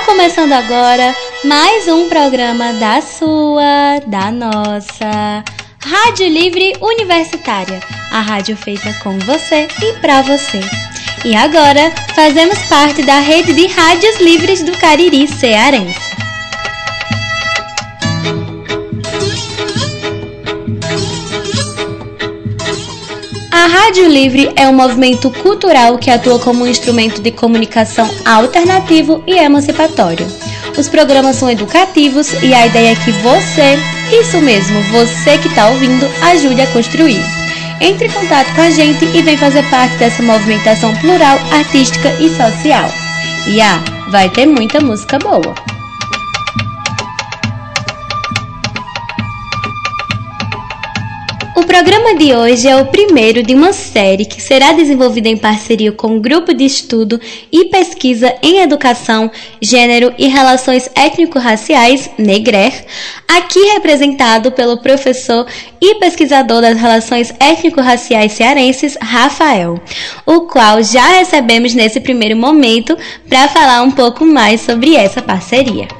Está começando agora mais um programa da sua, da nossa Rádio Livre Universitária, a rádio feita com você e para você. E agora fazemos parte da rede de rádios livres do Cariri Cearense. A Rádio Livre é um movimento cultural que atua como um instrumento de comunicação alternativo e emancipatório. Os programas são educativos e a ideia é que você, isso mesmo, você que está ouvindo, ajude a construir. Entre em contato com a gente e vem fazer parte dessa movimentação plural, artística e social. E ah, vai ter muita música boa. O programa de hoje é o primeiro de uma série que será desenvolvida em parceria com o Grupo de Estudo e Pesquisa em Educação, Gênero e Relações Étnico-Raciais, NEGRER, aqui representado pelo professor e pesquisador das Relações Étnico-Raciais Cearenses, Rafael, o qual já recebemos nesse primeiro momento para falar um pouco mais sobre essa parceria.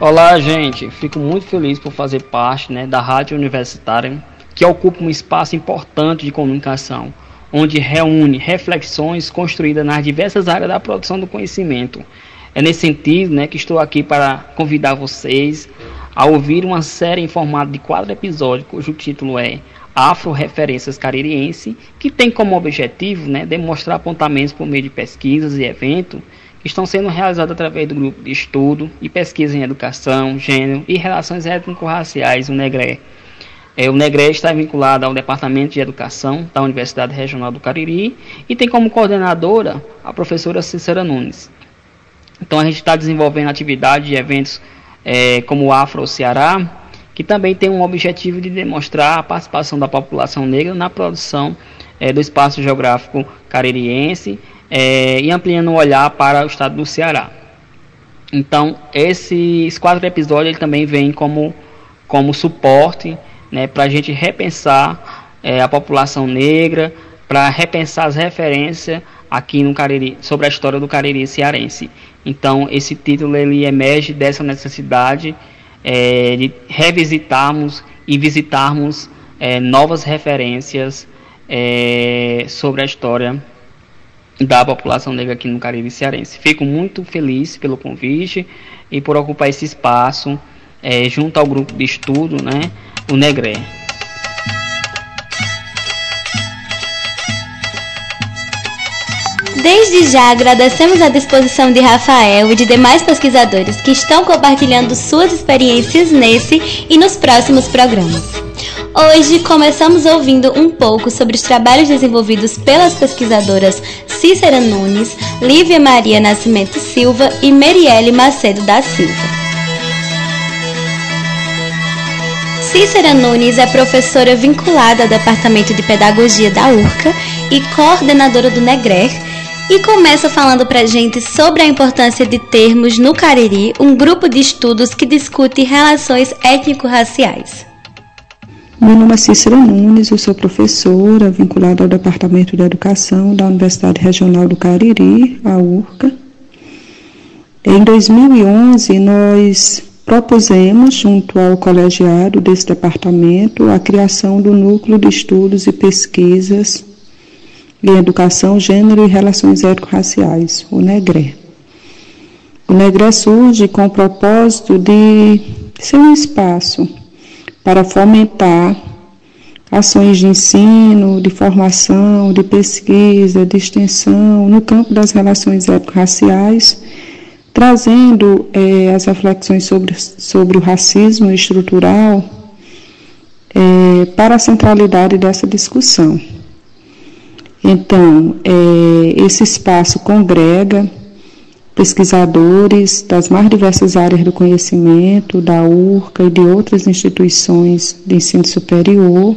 Olá, gente. Fico muito feliz por fazer parte né, da Rádio Universitária, que ocupa um espaço importante de comunicação, onde reúne reflexões construídas nas diversas áreas da produção do conhecimento. É nesse sentido né, que estou aqui para convidar vocês a ouvir uma série em formato de quatro episódios, cujo título é Afro-Referências Caririense, que tem como objetivo né, demonstrar apontamentos por meio de pesquisas e eventos estão sendo realizados através do grupo de estudo e pesquisa em educação, gênero e relações étnico-raciais, o NEGRE. É, o NEGRE está vinculado ao Departamento de Educação da Universidade Regional do Cariri e tem como coordenadora a professora Cícera Nunes. Então a gente está desenvolvendo atividades e eventos é, como o Afro Ceará, que também tem um objetivo de demonstrar a participação da população negra na produção é, do espaço geográfico caririense é, e ampliando o olhar para o estado do Ceará. Então, esses quatro episódios ele também vem como, como suporte né, para a gente repensar é, a população negra, para repensar as referências aqui no Cariri, sobre a história do Cariri cearense. Então, esse título ele emerge dessa necessidade é, de revisitarmos e visitarmos é, novas referências é, sobre a história da população negra aqui no Caribe Cearense. Fico muito feliz pelo convite e por ocupar esse espaço é, junto ao grupo de estudo, né, o Negré. Desde já agradecemos a disposição de Rafael e de demais pesquisadores que estão compartilhando suas experiências nesse e nos próximos programas. Hoje começamos ouvindo um pouco sobre os trabalhos desenvolvidos pelas pesquisadoras Cícera Nunes, Lívia Maria Nascimento Silva e Merielle Macedo da Silva. Cícera Nunes é professora vinculada ao Departamento de Pedagogia da URCA e coordenadora do NEGRER e começa falando pra gente sobre a importância de termos no Cariri um grupo de estudos que discute relações étnico-raciais. Meu nome é Cícera Nunes, eu sou professora vinculada ao Departamento de Educação da Universidade Regional do Cariri, a URCA. Em 2011, nós propusemos, junto ao colegiado desse departamento, a criação do Núcleo de Estudos e Pesquisas em Educação, Gênero e Relações Étnico-Raciais, o NEGRE. O NEGRE surge com o propósito de ser um espaço para fomentar ações de ensino, de formação, de pesquisa, de extensão no campo das relações étnico-raciais, trazendo é, as reflexões sobre, sobre o racismo estrutural é, para a centralidade dessa discussão. Então, é, esse espaço congrega pesquisadores das mais diversas áreas do conhecimento, da URCA e de outras instituições de ensino superior.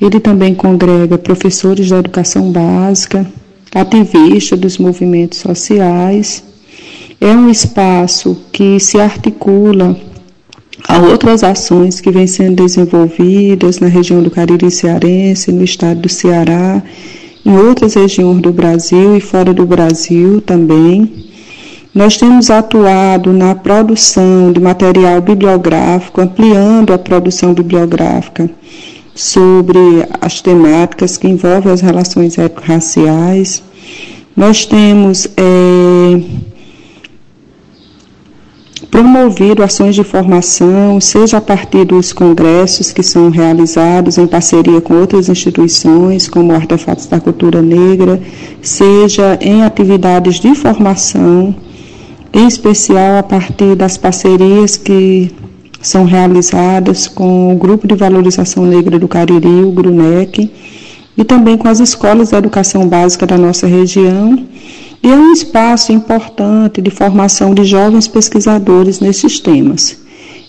Ele também congrega professores da educação básica, ativistas dos movimentos sociais. É um espaço que se articula a outras ações que vêm sendo desenvolvidas na região do Cariri Cearense, no estado do Ceará em outras regiões do Brasil e fora do Brasil também. Nós temos atuado na produção de material bibliográfico, ampliando a produção bibliográfica sobre as temáticas que envolvem as relações étnico-raciais. Nós temos é, promovido ações de formação, seja a partir dos congressos que são realizados em parceria com outras instituições, como Artefatos da Cultura Negra, seja em atividades de formação em especial a partir das parcerias que são realizadas com o Grupo de Valorização Negra do Cariri, o GRUNEC, e também com as escolas de educação básica da nossa região. E é um espaço importante de formação de jovens pesquisadores nesses temas.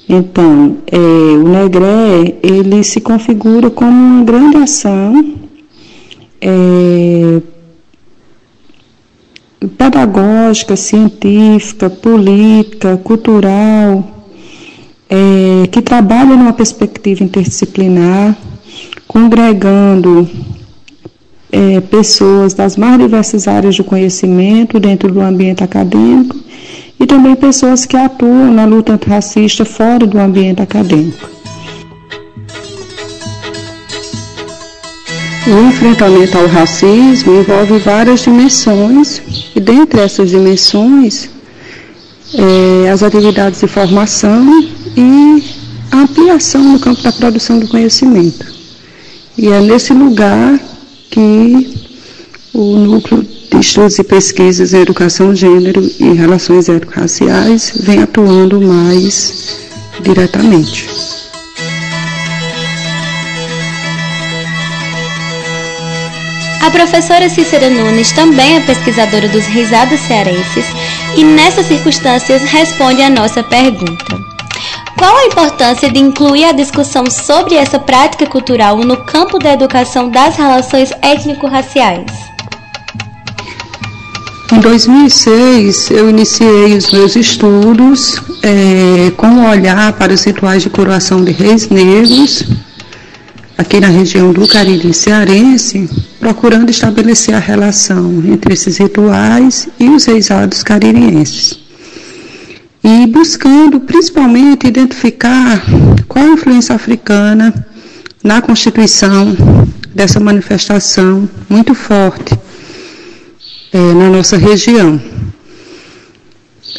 Então, é, o NEGRE, ele se configura como uma grande ação é, pedagógica, científica, política, cultural, é, que trabalha numa perspectiva interdisciplinar, congregando é, pessoas das mais diversas áreas do conhecimento dentro do ambiente acadêmico e também pessoas que atuam na luta antirracista fora do ambiente acadêmico. O enfrentamento ao racismo envolve várias dimensões, e dentre essas dimensões, é, as atividades de formação e a ampliação no campo da produção do conhecimento. E é nesse lugar que o Núcleo de Estudos e Pesquisas em Educação, Gênero e Relações Étnico-Raciais vem atuando mais diretamente. A professora Cícera Nunes também é pesquisadora dos risados cearenses e, nessas circunstâncias, responde a nossa pergunta. Qual a importância de incluir a discussão sobre essa prática cultural no campo da educação das relações étnico-raciais? Em 2006, eu iniciei os meus estudos é, com um olhar para os rituais de coroação de reis negros aqui na região do Cariri cearense, procurando estabelecer a relação entre esses rituais e os reisados caririenses. E buscando principalmente identificar qual a influência africana na constituição dessa manifestação muito forte é, na nossa região.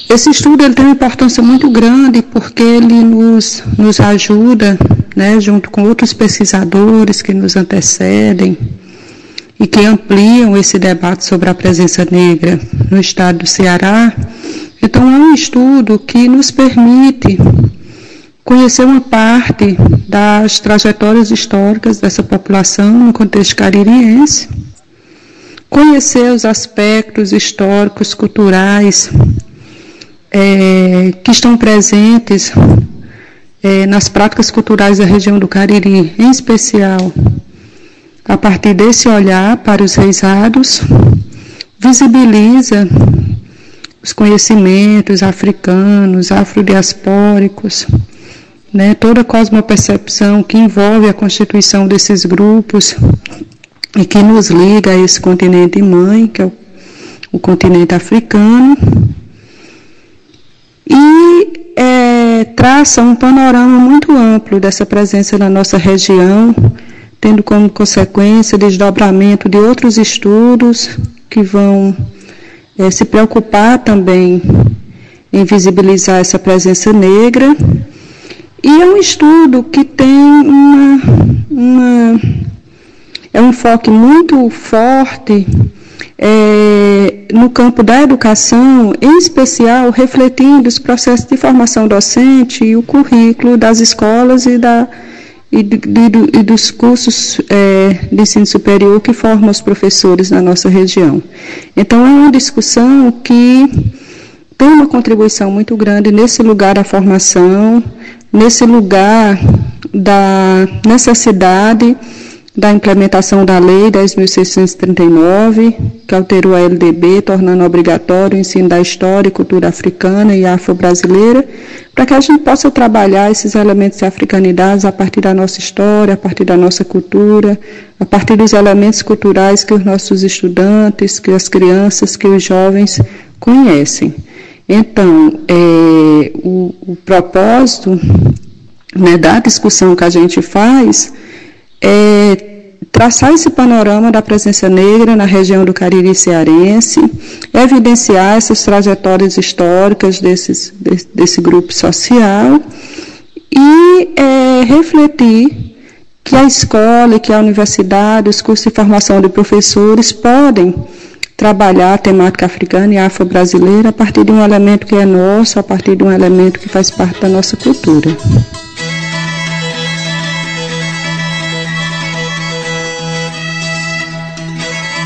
Esse estudo ele tem uma importância muito grande porque ele nos, nos ajuda né, junto com outros pesquisadores que nos antecedem e que ampliam esse debate sobre a presença negra no estado do Ceará. Então, é um estudo que nos permite conhecer uma parte das trajetórias históricas dessa população no contexto caririense, conhecer os aspectos históricos, culturais é, que estão presentes é, nas práticas culturais da região do Cariri, em especial a partir desse olhar para os reisados, visibiliza os conhecimentos africanos, afrodiaspóricos, né, toda a cosmopercepção que envolve a constituição desses grupos e que nos liga a esse continente mãe, que é o, o continente africano, e é, traça um panorama muito amplo dessa presença na nossa região, tendo como consequência desdobramento de outros estudos que vão é, se preocupar também em visibilizar essa presença negra. E é um estudo que tem uma, uma é um enfoque muito forte é, no campo da educação, em especial refletindo os processos de formação docente e o currículo das escolas e, da, e, e dos cursos é, de ensino superior que formam os professores na nossa região. Então, é uma discussão que tem uma contribuição muito grande nesse lugar da formação, nesse lugar da necessidade da implementação da Lei 10.639, que alterou a LDB, tornando obrigatório o ensino da história e cultura africana e afro-brasileira, para que a gente possa trabalhar esses elementos de africanidade a partir da nossa história, a partir da nossa cultura, a partir dos elementos culturais que os nossos estudantes, que as crianças, que os jovens conhecem. Então, é, o, o propósito né, da discussão que a gente faz é traçar esse panorama da presença negra na região do Cariri cearense, evidenciar essas trajetórias históricas desses, desse, desse grupo social e é, refletir que a escola, que a universidade, os cursos de formação de professores podem trabalhar a temática africana e afro-brasileira a partir de um elemento que é nosso, a partir de um elemento que faz parte da nossa cultura.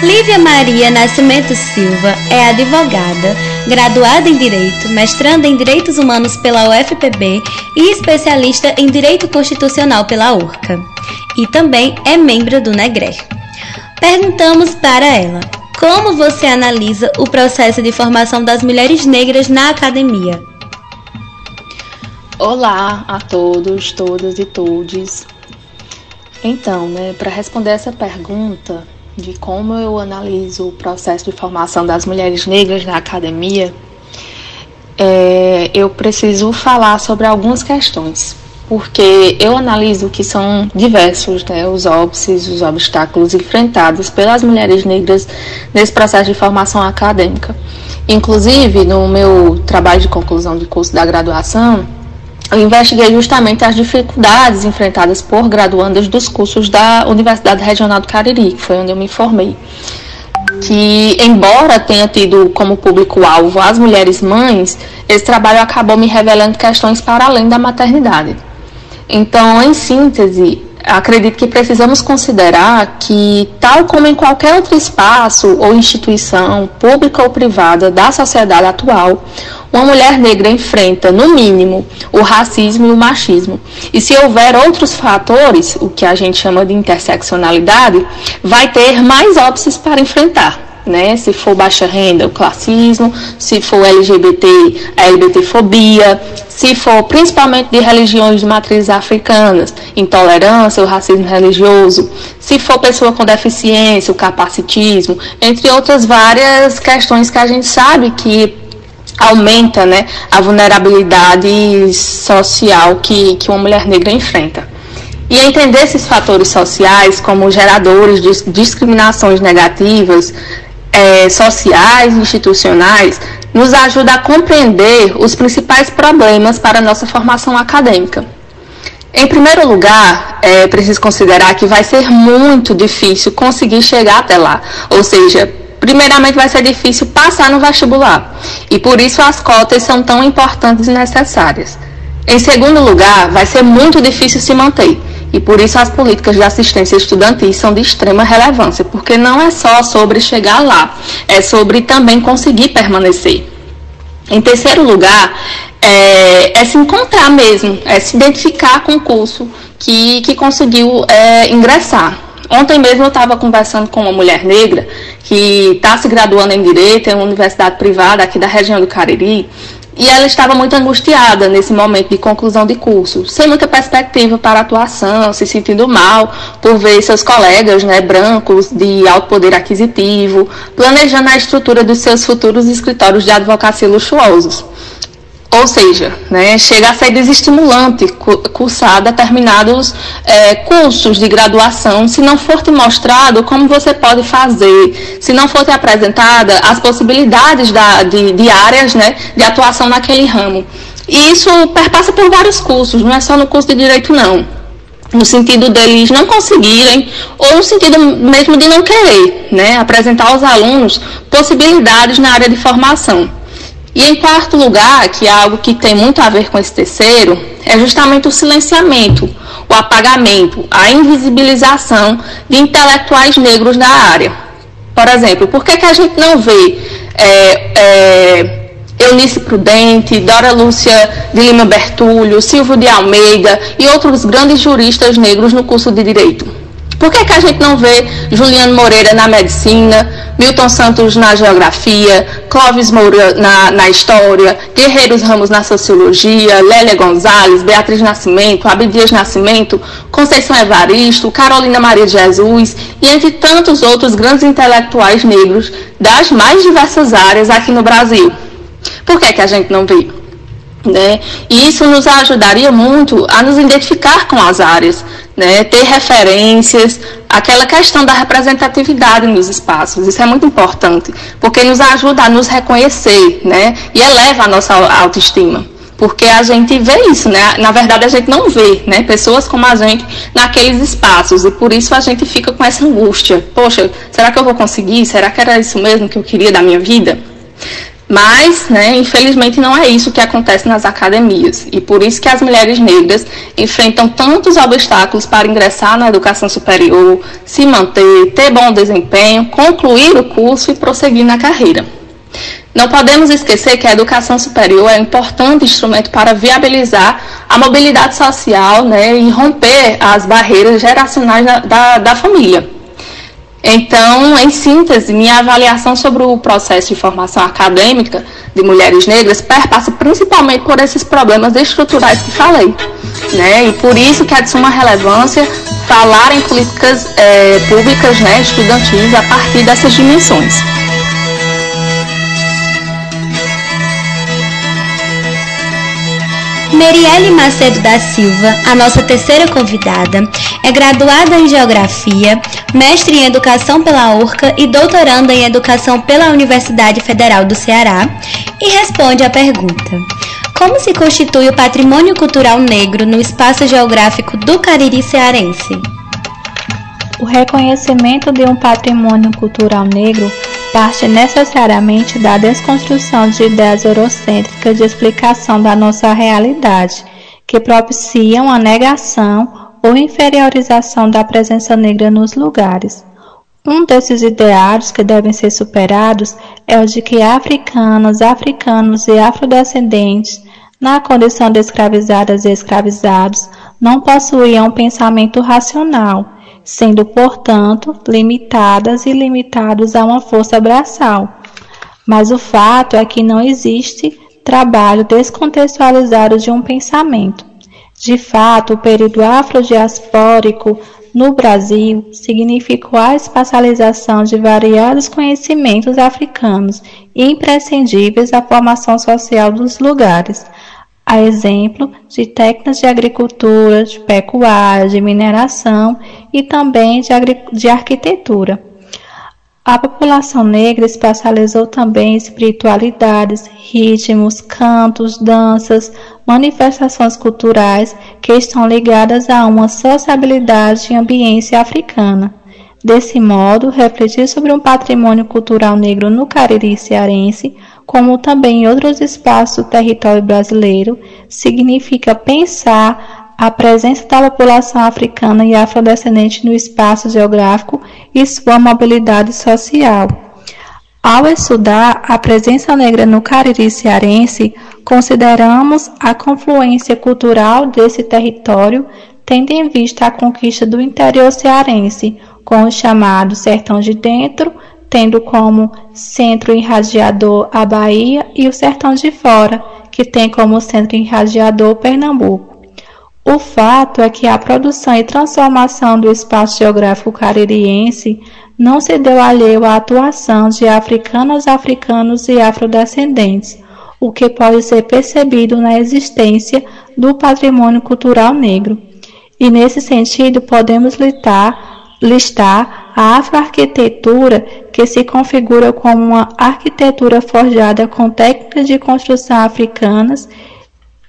Lívia Maria Nascimento Silva é advogada, graduada em Direito, mestranda em Direitos Humanos pela UFPB e especialista em Direito Constitucional pela URCA. E também é membro do NEGRE. Perguntamos para ela como você analisa o processo de formação das mulheres negras na academia. Olá a todos, todas e todes. Então, né, para responder essa pergunta, de como eu analiso o processo de formação das mulheres negras na academia, é, eu preciso falar sobre algumas questões, porque eu analiso que são diversos né, os óbices, os obstáculos enfrentados pelas mulheres negras nesse processo de formação acadêmica. Inclusive, no meu trabalho de conclusão de curso da graduação, eu investiguei justamente as dificuldades enfrentadas por graduandas dos cursos da Universidade Regional do Cariri, que foi onde eu me formei. Que, embora tenha tido como público-alvo as mulheres mães, esse trabalho acabou me revelando questões para além da maternidade. Então, em síntese, acredito que precisamos considerar que, tal como em qualquer outro espaço ou instituição, pública ou privada da sociedade atual, uma mulher negra enfrenta, no mínimo, o racismo e o machismo. E se houver outros fatores, o que a gente chama de interseccionalidade, vai ter mais óbices para enfrentar. Né? Se for baixa renda, o classismo, se for LGBT, a LGBTfobia, se for principalmente de religiões de matrizes africanas, intolerância, o racismo religioso, se for pessoa com deficiência, o capacitismo, entre outras várias questões que a gente sabe que aumenta né, a vulnerabilidade social que, que uma mulher negra enfrenta. E entender esses fatores sociais como geradores de discriminações negativas, é, sociais e institucionais, nos ajuda a compreender os principais problemas para a nossa formação acadêmica. Em primeiro lugar, é preciso considerar que vai ser muito difícil conseguir chegar até lá, ou seja, primeiramente vai ser difícil passar no vestibular, e por isso as cotas são tão importantes e necessárias. Em segundo lugar, vai ser muito difícil se manter, e por isso as políticas de assistência estudantil são de extrema relevância, porque não é só sobre chegar lá, é sobre também conseguir permanecer. Em terceiro lugar, é, é se encontrar mesmo, é se identificar com o curso que, que conseguiu é, ingressar. Ontem mesmo eu estava conversando com uma mulher negra que está se graduando em Direito em uma universidade privada aqui da região do Cariri, e ela estava muito angustiada nesse momento de conclusão de curso, sem muita perspectiva para atuação, se sentindo mal por ver seus colegas né, brancos de alto poder aquisitivo, planejando a estrutura dos seus futuros escritórios de advocacia luxuosos. Ou seja, né, chega a ser desestimulante cursar determinados é, cursos de graduação se não for te mostrado como você pode fazer, se não for te apresentada as possibilidades da, de, de áreas né, de atuação naquele ramo. E isso perpassa por vários cursos, não é só no curso de direito, não. No sentido deles não conseguirem, ou no sentido mesmo de não querer, né, apresentar aos alunos possibilidades na área de formação. E em quarto lugar, que é algo que tem muito a ver com esse terceiro, é justamente o silenciamento, o apagamento, a invisibilização de intelectuais negros da área. Por exemplo, por que, que a gente não vê é, é, Eunice Prudente, Dora Lúcia de Lima Bertulho, Silvio de Almeida e outros grandes juristas negros no curso de Direito? Por que, que a gente não vê Juliano Moreira na medicina, Milton Santos na geografia, Clóvis Moura na, na história, Guerreiros Ramos na sociologia, Lélia Gonzalez, Beatriz Nascimento, Abdias Nascimento, Conceição Evaristo, Carolina Maria de Jesus e entre tantos outros grandes intelectuais negros das mais diversas áreas aqui no Brasil? Por que, que a gente não vê? Né? E isso nos ajudaria muito a nos identificar com as áreas, né? ter referências, aquela questão da representatividade nos espaços. Isso é muito importante, porque nos ajuda a nos reconhecer né? e eleva a nossa autoestima. Porque a gente vê isso, né? Na verdade, a gente não vê, né? Pessoas como a gente naqueles espaços. E por isso a gente fica com essa angústia. Poxa, será que eu vou conseguir? Será que era isso mesmo que eu queria da minha vida? Mas, né, infelizmente, não é isso que acontece nas academias. E por isso que as mulheres negras enfrentam tantos obstáculos para ingressar na educação superior, se manter, ter bom desempenho, concluir o curso e prosseguir na carreira. Não podemos esquecer que a educação superior é um importante instrumento para viabilizar a mobilidade social né, e romper as barreiras geracionais da, da, da família. Então, em síntese, minha avaliação sobre o processo de formação acadêmica de mulheres negras perpassa principalmente por esses problemas estruturais que falei. Né? E por isso que é de suma relevância falar em políticas é, públicas né, estudantis a partir dessas dimensões. Merielle Macedo da Silva, a nossa terceira convidada, é graduada em Geografia, mestre em Educação pela URCA e doutoranda em Educação pela Universidade Federal do Ceará e responde à pergunta: Como se constitui o patrimônio cultural negro no espaço geográfico do Cariri cearense? O reconhecimento de um patrimônio cultural negro parte necessariamente da desconstrução de ideias eurocêntricas de explicação da nossa realidade, que propiciam a negação ou inferiorização da presença negra nos lugares. Um desses ideários que devem ser superados é o de que africanos, africanos e afrodescendentes, na condição de escravizadas e escravizados, não possuíam um pensamento racional, sendo, portanto, limitadas e limitados a uma força braçal. Mas o fato é que não existe trabalho descontextualizado de um pensamento. De fato, o período afrodiaspórico no Brasil significou a espacialização de variados conhecimentos africanos imprescindíveis à formação social dos lugares, a exemplo de técnicas de agricultura, de pecuária, de mineração e também de, de arquitetura. A população negra espacializou também espiritualidades, ritmos, cantos, danças, manifestações culturais que estão ligadas a uma sociabilidade e ambiência africana. Desse modo, refletir sobre um patrimônio cultural negro no Cariri cearense como também em outros espaços do território brasileiro, significa pensar a presença da população africana e afrodescendente no espaço geográfico e sua mobilidade social. Ao estudar a presença negra no Cariri cearense, consideramos a confluência cultural desse território, tendo em vista a conquista do interior cearense, com o chamado Sertão de Dentro, tendo como centro irradiador a Bahia e o Sertão de Fora, que tem como centro irradiador Pernambuco. O fato é que a produção e transformação do espaço geográfico caririense não se deu alheio à atuação de africanos, africanos e afrodescendentes, o que pode ser percebido na existência do patrimônio cultural negro. E nesse sentido, podemos listar, listar a afroarquitetura, que se configura como uma arquitetura forjada com técnicas de construção africanas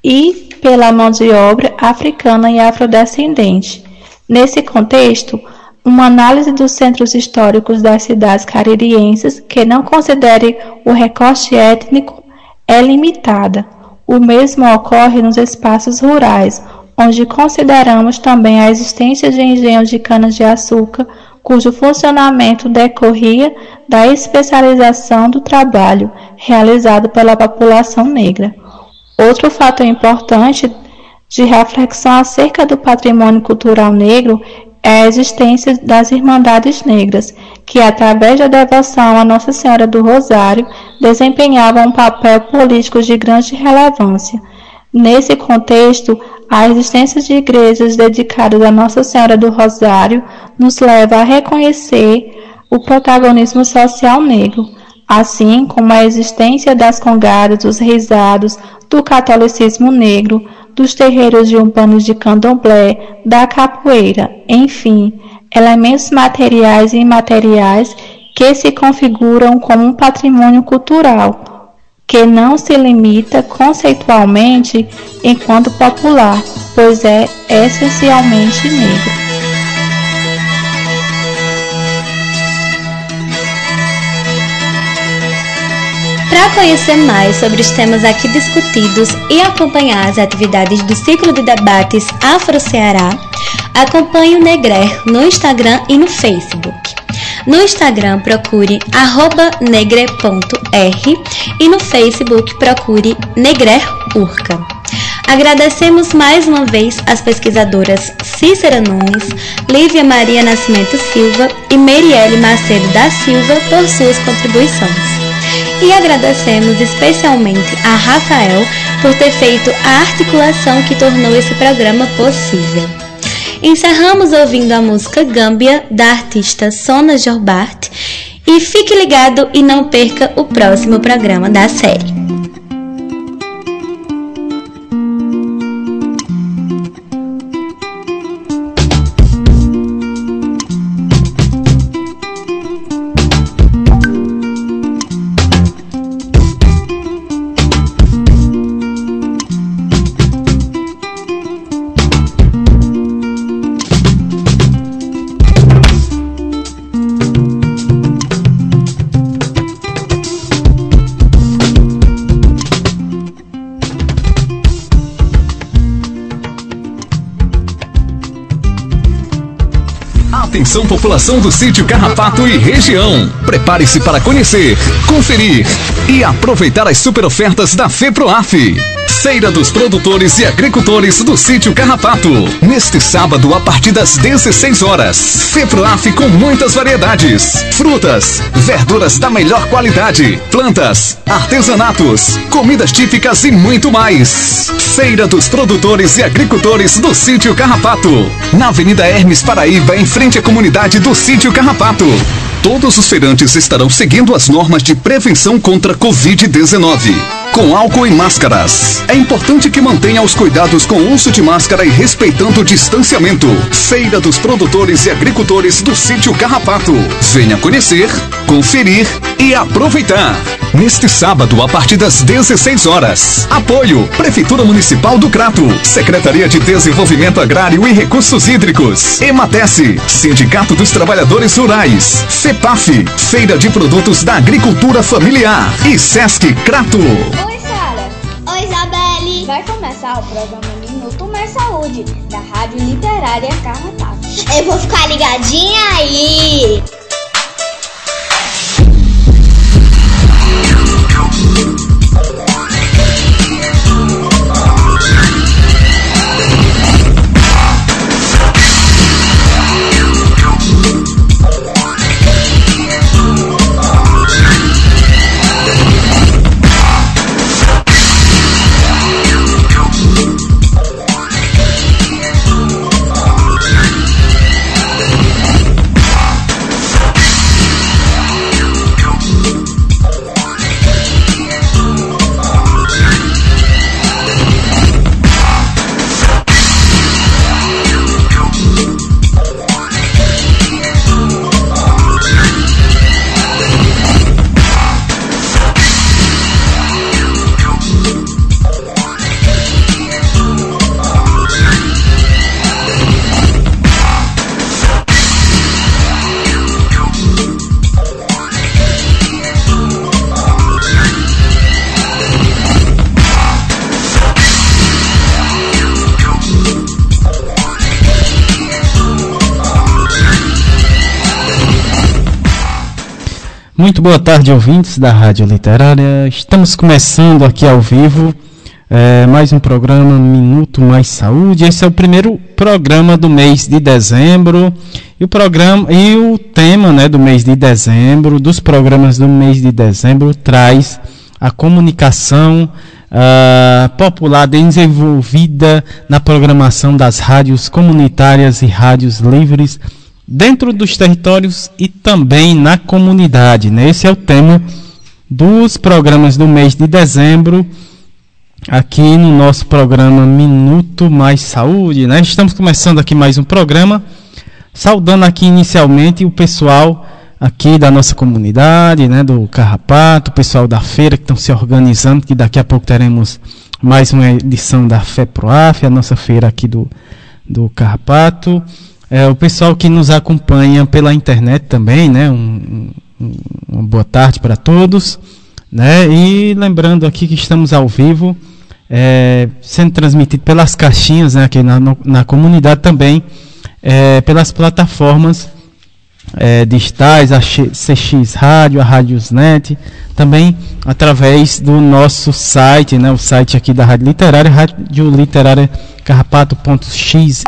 e pela mão de obra africana e afrodescendente. Nesse contexto, uma análise dos centros históricos das cidades caririenses que não considere o recorte étnico é limitada. O mesmo ocorre nos espaços rurais, onde consideramos também a existência de engenhos de cana-de-açúcar cujo funcionamento decorria da especialização do trabalho realizado pela população negra. Outro fator importante de reflexão acerca do patrimônio cultural negro é a existência das Irmandades Negras, que, através da devoção a Nossa Senhora do Rosário, desempenhavam um papel político de grande relevância. Nesse contexto, a existência de igrejas dedicadas a Nossa Senhora do Rosário nos leva a reconhecer o protagonismo social negro, assim como a existência das congadas, dos reisados, do catolicismo negro, dos terreiros de umbanos de candomblé, da capoeira, enfim, elementos materiais e imateriais que se configuram como um patrimônio cultural, que não se limita conceitualmente enquanto popular, pois é essencialmente negro. Conhecer mais sobre os temas aqui discutidos e acompanhar as atividades do ciclo de debates Afro-Ceará, acompanhe o Negrer no Instagram e no Facebook. No Instagram procure negre.r e no Facebook procure negrerurca. Agradecemos mais uma vez as pesquisadoras Cícera Nunes, Lívia Maria Nascimento Silva e Merielle Macedo da Silva por suas contribuições e agradecemos especialmente a Rafael por ter feito a articulação que tornou esse programa possível. Encerramos ouvindo a música Gâmbia da artista Sona Jorbart e fique ligado e não perca o próximo programa da série. População do sítio Carrapato e região. Prepare-se para conhecer, conferir e aproveitar as super ofertas da FEPROAF. Feira dos Produtores e Agricultores do Sítio Carrapato. Neste sábado, a partir das 16 horas. FEPROAF com muitas variedades: frutas, verduras da melhor qualidade, plantas, artesanatos, comidas típicas e muito mais. Feira dos Produtores e Agricultores do Sítio Carrapato. Na Avenida Hermes Paraíba, em frente à comunidade do Sítio Carrapato. Todos os feirantes estarão seguindo as normas de prevenção contra Covid-19 com álcool e máscaras. É importante que mantenha os cuidados com uso de máscara e respeitando o distanciamento. Feira dos Produtores e Agricultores do Sítio Carrapato. Venha conhecer, conferir e aproveitar. Neste sábado, a partir das 16 horas. Apoio: Prefeitura Municipal do Crato, Secretaria de Desenvolvimento Agrário e Recursos Hídricos, Ematece, Sindicato dos Trabalhadores Rurais, FEPAF, Feira de Produtos da Agricultura Familiar e Sesc Crato. Vai começar o programa Minuto Mais Saúde, da Rádio Literária Carrapato. Eu vou ficar ligadinha aí! Muito boa tarde, ouvintes da Rádio Literária. Estamos começando aqui ao vivo É, mais um programa Minuto Mais Saúde. Esse é o primeiro programa do mês de dezembro. E o programa e o tema, né, do mês de dezembro, dos programas do mês de dezembro traz a comunicação uh, popular desenvolvida na programação das rádios comunitárias e rádios livres dentro dos territórios e também na comunidade. Né? Esse é o tema dos programas do mês de dezembro aqui no nosso programa Minuto Mais Saúde, né? Estamos começando aqui mais um programa, saudando aqui inicialmente o pessoal aqui da nossa comunidade, né, do Carrapato, o pessoal da feira que estão se organizando, que daqui a pouco teremos mais uma edição da FEPROAF, a nossa feira aqui do, do Carrapato. É, o pessoal que nos acompanha pela internet também, né, um, um, uma boa tarde para todos. Né, e lembrando aqui que estamos ao vivo é, sendo transmitido pelas caixinhas né, aqui na, no, na comunidade também, é, pelas plataformas é, digitais, a CX Rádio, a Rádiosnet, também através do nosso site, né, o site aqui da Rádio Literária, Rádio Literária Carrapato.xyz,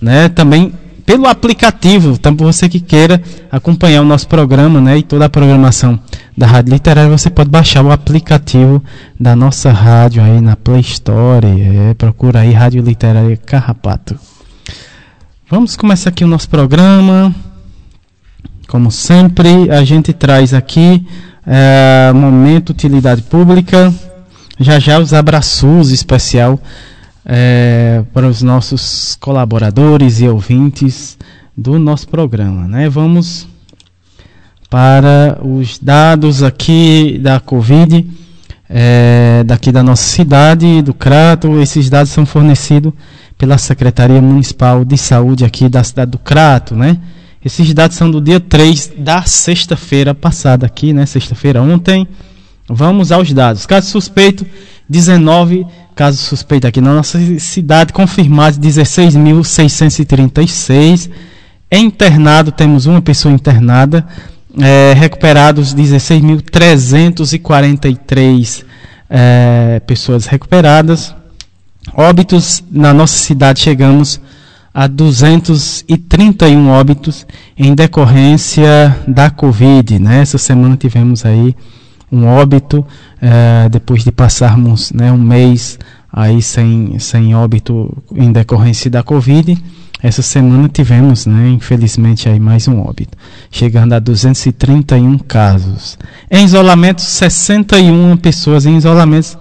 né, também pelo aplicativo, então você que queira acompanhar o nosso programa, né, e toda a programação da Rádio Literária, você pode baixar o aplicativo da nossa rádio aí na Play Store, é, procura aí Rádio Literária Carrapato. Vamos começar aqui o nosso programa. Como sempre, a gente traz aqui é, momento utilidade pública. Já já os abraços especial é, para os nossos colaboradores e ouvintes do nosso programa. Né? Vamos para os dados aqui da Covid, é, daqui da nossa cidade, do Crato. Esses dados são fornecidos pela Secretaria Municipal de Saúde aqui da cidade do Crato, né? Esses dados são do dia 3 da sexta-feira passada aqui, né? Sexta-feira ontem. Vamos aos dados. Caso suspeito, 19 casos suspeitos aqui na nossa cidade, confirmados 16.636. Internado, temos uma pessoa internada. É, recuperados 16.343 é, pessoas recuperadas. Óbitos na nossa cidade chegamos a 231 óbitos em decorrência da Covid. Né? Essa semana tivemos aí um óbito, é, depois de passarmos né, um mês aí sem, sem óbito em decorrência da Covid. Essa semana tivemos, né, infelizmente, aí mais um óbito, chegando a 231 casos. Em isolamento, 61 pessoas em isolamento.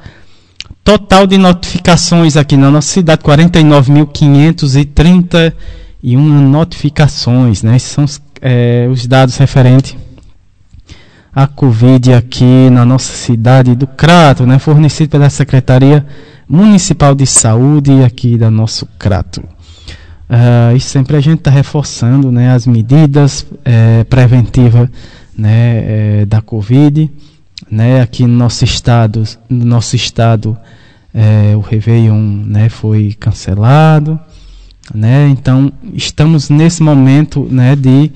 Total de notificações aqui na nossa cidade, 49.531 notificações, né? Esses são é, os dados referentes a Covid aqui na nossa cidade do Crato, né, fornecido pela Secretaria Municipal de Saúde aqui da nosso Crato. Uh, e sempre a gente está reforçando né, as medidas é, preventivas né, é, da Covid. Né, aqui no nosso estado, no nosso estado é, o Réveillon né, foi cancelado. Né, então estamos nesse momento né, de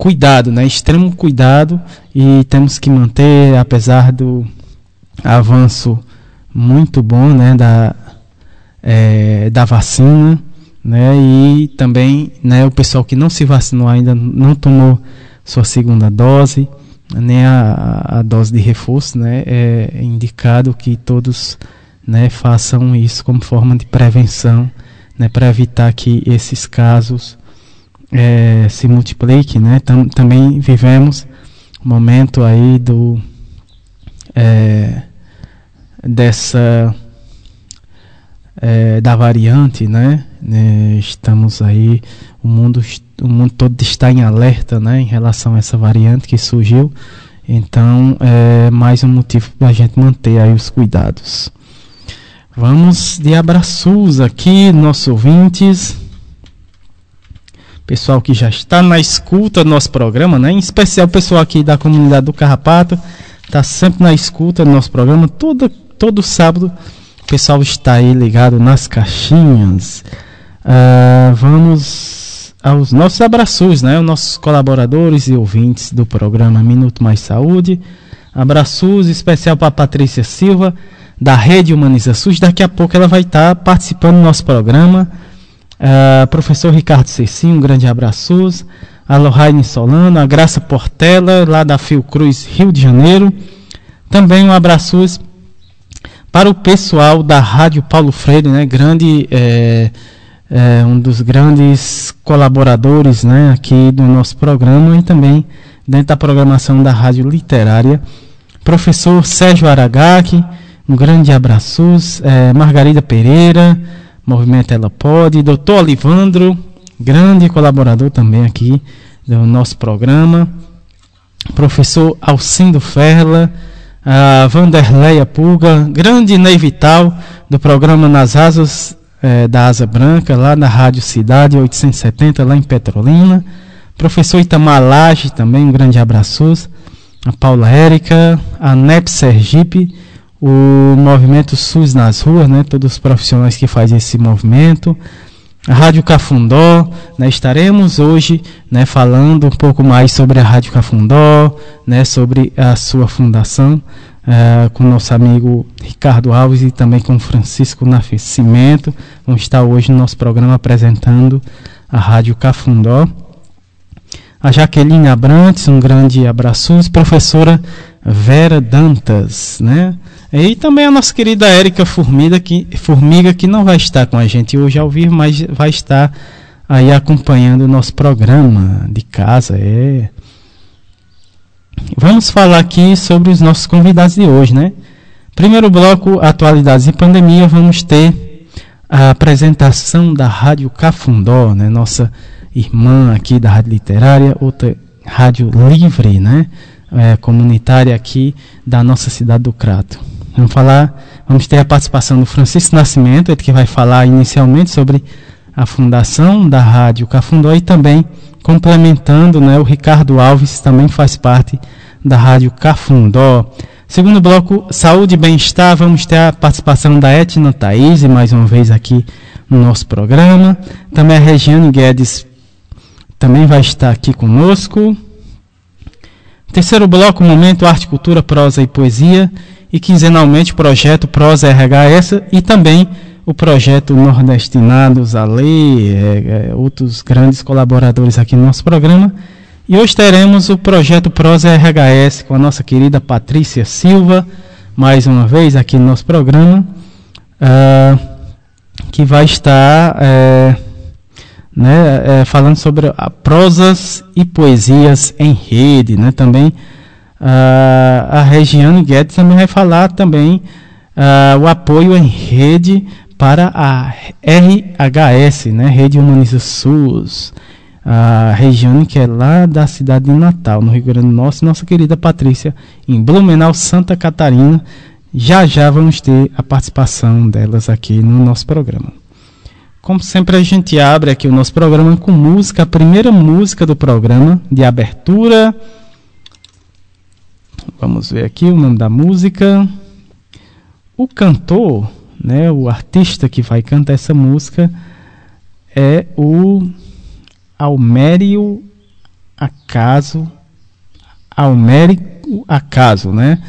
cuidado, né? Extremo cuidado e temos que manter, apesar do avanço muito bom, né? Da, é, da vacina, né? E também, né? O pessoal que não se vacinou ainda, não tomou sua segunda dose, nem a, a dose de reforço, né? É indicado que todos, né? Façam isso como forma de prevenção, né? Para evitar que esses casos é, se multiplique, né? Tam, também vivemos um momento aí do é, dessa é, da variante, né? É, estamos aí o mundo o mundo todo está em alerta, né? Em relação a essa variante que surgiu, então é mais um motivo para a gente manter aí os cuidados. Vamos de abraços aqui, nossos ouvintes pessoal que já está na escuta do nosso programa, né? Em especial o pessoal aqui da comunidade do Carrapato, está sempre na escuta do nosso programa. Todo, todo sábado o pessoal está aí ligado nas caixinhas. Uh, vamos aos nossos abraços, né? Os nossos colaboradores e ouvintes do programa Minuto Mais Saúde. Abraços especial para Patrícia Silva, da Rede Humaniza SUS. Daqui a pouco ela vai estar participando do nosso programa. Uh, professor Ricardo Cecinho, um grande abraço. A Lohane Solano, a Graça Portela, lá da Fiocruz, Rio de Janeiro. Também um abraço para o pessoal da Rádio Paulo Freire, né? Grande, é, é, um dos grandes colaboradores, né? Aqui do nosso programa e também dentro da programação da Rádio Literária. Professor Sérgio Aragaki, um grande abraço. É, Margarida Pereira, Movimento Ela Pode. Doutor Olivandro, grande colaborador também aqui do nosso programa. Professor Alcindo Ferla a Vanderleia Pulga, grande Ney Vital, do programa Nas Asas é, da Asa Branca, lá na Rádio Cidade 870, lá em Petrolina. Professor Itamar Lage, também um grande abraço. A Paula Érica, a NEP Sergipe, o Movimento SUS nas ruas, né, todos os profissionais que fazem esse movimento. A Rádio Cafundó, né, estaremos hoje né, falando um pouco mais sobre a Rádio Cafundó, né, sobre a sua fundação, uh, com nosso amigo Ricardo Alves e também com Francisco Nascimento. Vamos estar hoje no nosso programa apresentando a Rádio Cafundó. A Jaqueline Abrantes, um grande abraço. Professora Vera Dantas, né? E também a nossa querida Érica Formiga que, Formiga, que não vai estar com a gente hoje ao vivo, mas vai estar aí acompanhando o nosso programa de casa. É. Vamos falar aqui sobre os nossos convidados de hoje, né? Primeiro bloco, atualidades e pandemia, vamos ter a apresentação da Rádio Cafundó, né? Nossa irmã aqui da Rádio Literária, outra rádio livre, né? É, comunitária aqui da nossa cidade do Crato. Vamos falar, vamos ter a participação do Francisco Nascimento, ele que vai falar inicialmente sobre a fundação da Rádio Cafundó e também complementando, né, o Ricardo Alves também faz parte da Rádio Cafundó. Segundo bloco, saúde e bem-estar, vamos ter a participação da Etna Thaís, mais uma vez aqui no nosso programa. Também a Regiane Guedes também vai estar aqui conosco. Terceiro bloco, momento arte, cultura, prosa e poesia e quinzenalmente o projeto Prosa RHS e também o projeto Nordestinados a Lei, é, é, outros grandes colaboradores aqui no nosso programa. E hoje teremos o projeto Prosa RHS com a nossa querida Patrícia Silva, mais uma vez aqui no nosso programa, uh, que vai estar é, né, é, falando sobre prosas e poesias em rede, né, também Uh, a Regiane Guedes também vai falar também uh, o apoio em rede para a RHS, né, Rede Humaniza SUS. A Regiane, que é lá da cidade de Natal, no Rio Grande do Norte, nossa querida Patrícia, em Blumenau, Santa Catarina. Já já vamos ter a participação delas aqui no nosso programa. Como sempre, a gente abre aqui o nosso programa com música, a primeira música do programa de abertura Vamos ver aqui o nome da música. O cantor, né, o artista que vai cantar essa música é o Almério Acaso. Almério Acaso, né?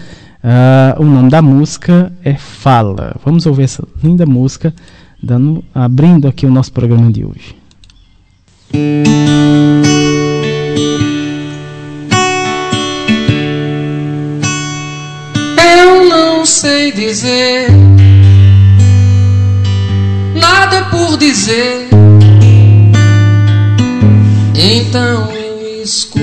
Uh, o nome da música é Fala. Vamos ouvir essa linda música, dando, abrindo aqui o nosso programa de hoje. Sei dizer, nada por dizer. Então eu escuto.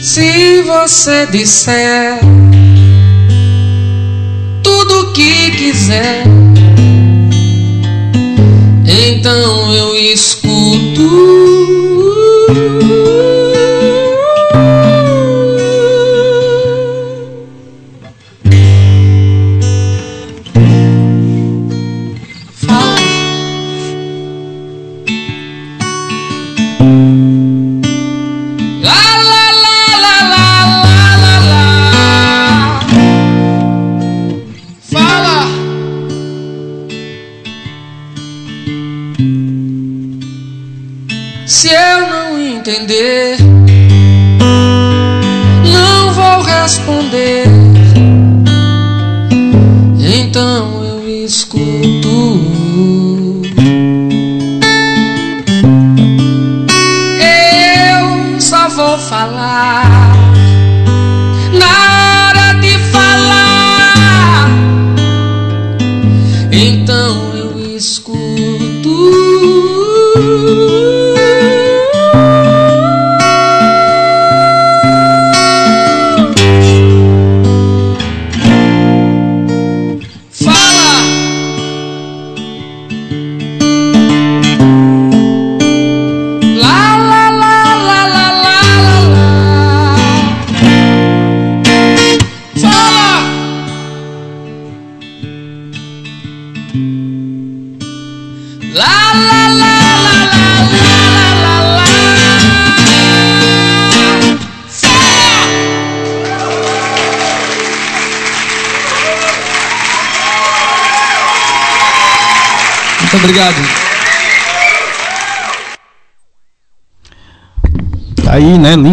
Se você disser tudo o que quiser, então eu escuto. Entender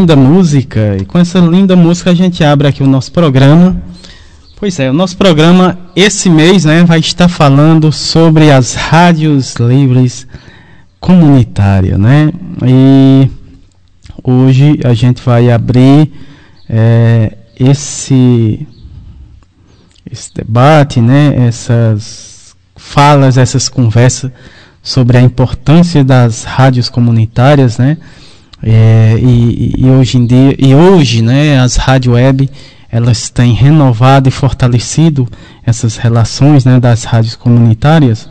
linda música. E com essa linda música a gente abre aqui o nosso programa. Pois é, o nosso programa esse mês, né, vai estar falando sobre as rádios livres comunitárias, né? E hoje a gente vai abrir é, esse esse debate, né, essas falas, essas conversas sobre a importância das rádios comunitárias, né? É, e, e, hoje em dia, e hoje, né, as rádio web elas têm renovado e fortalecido essas relações, né, das rádios comunitárias,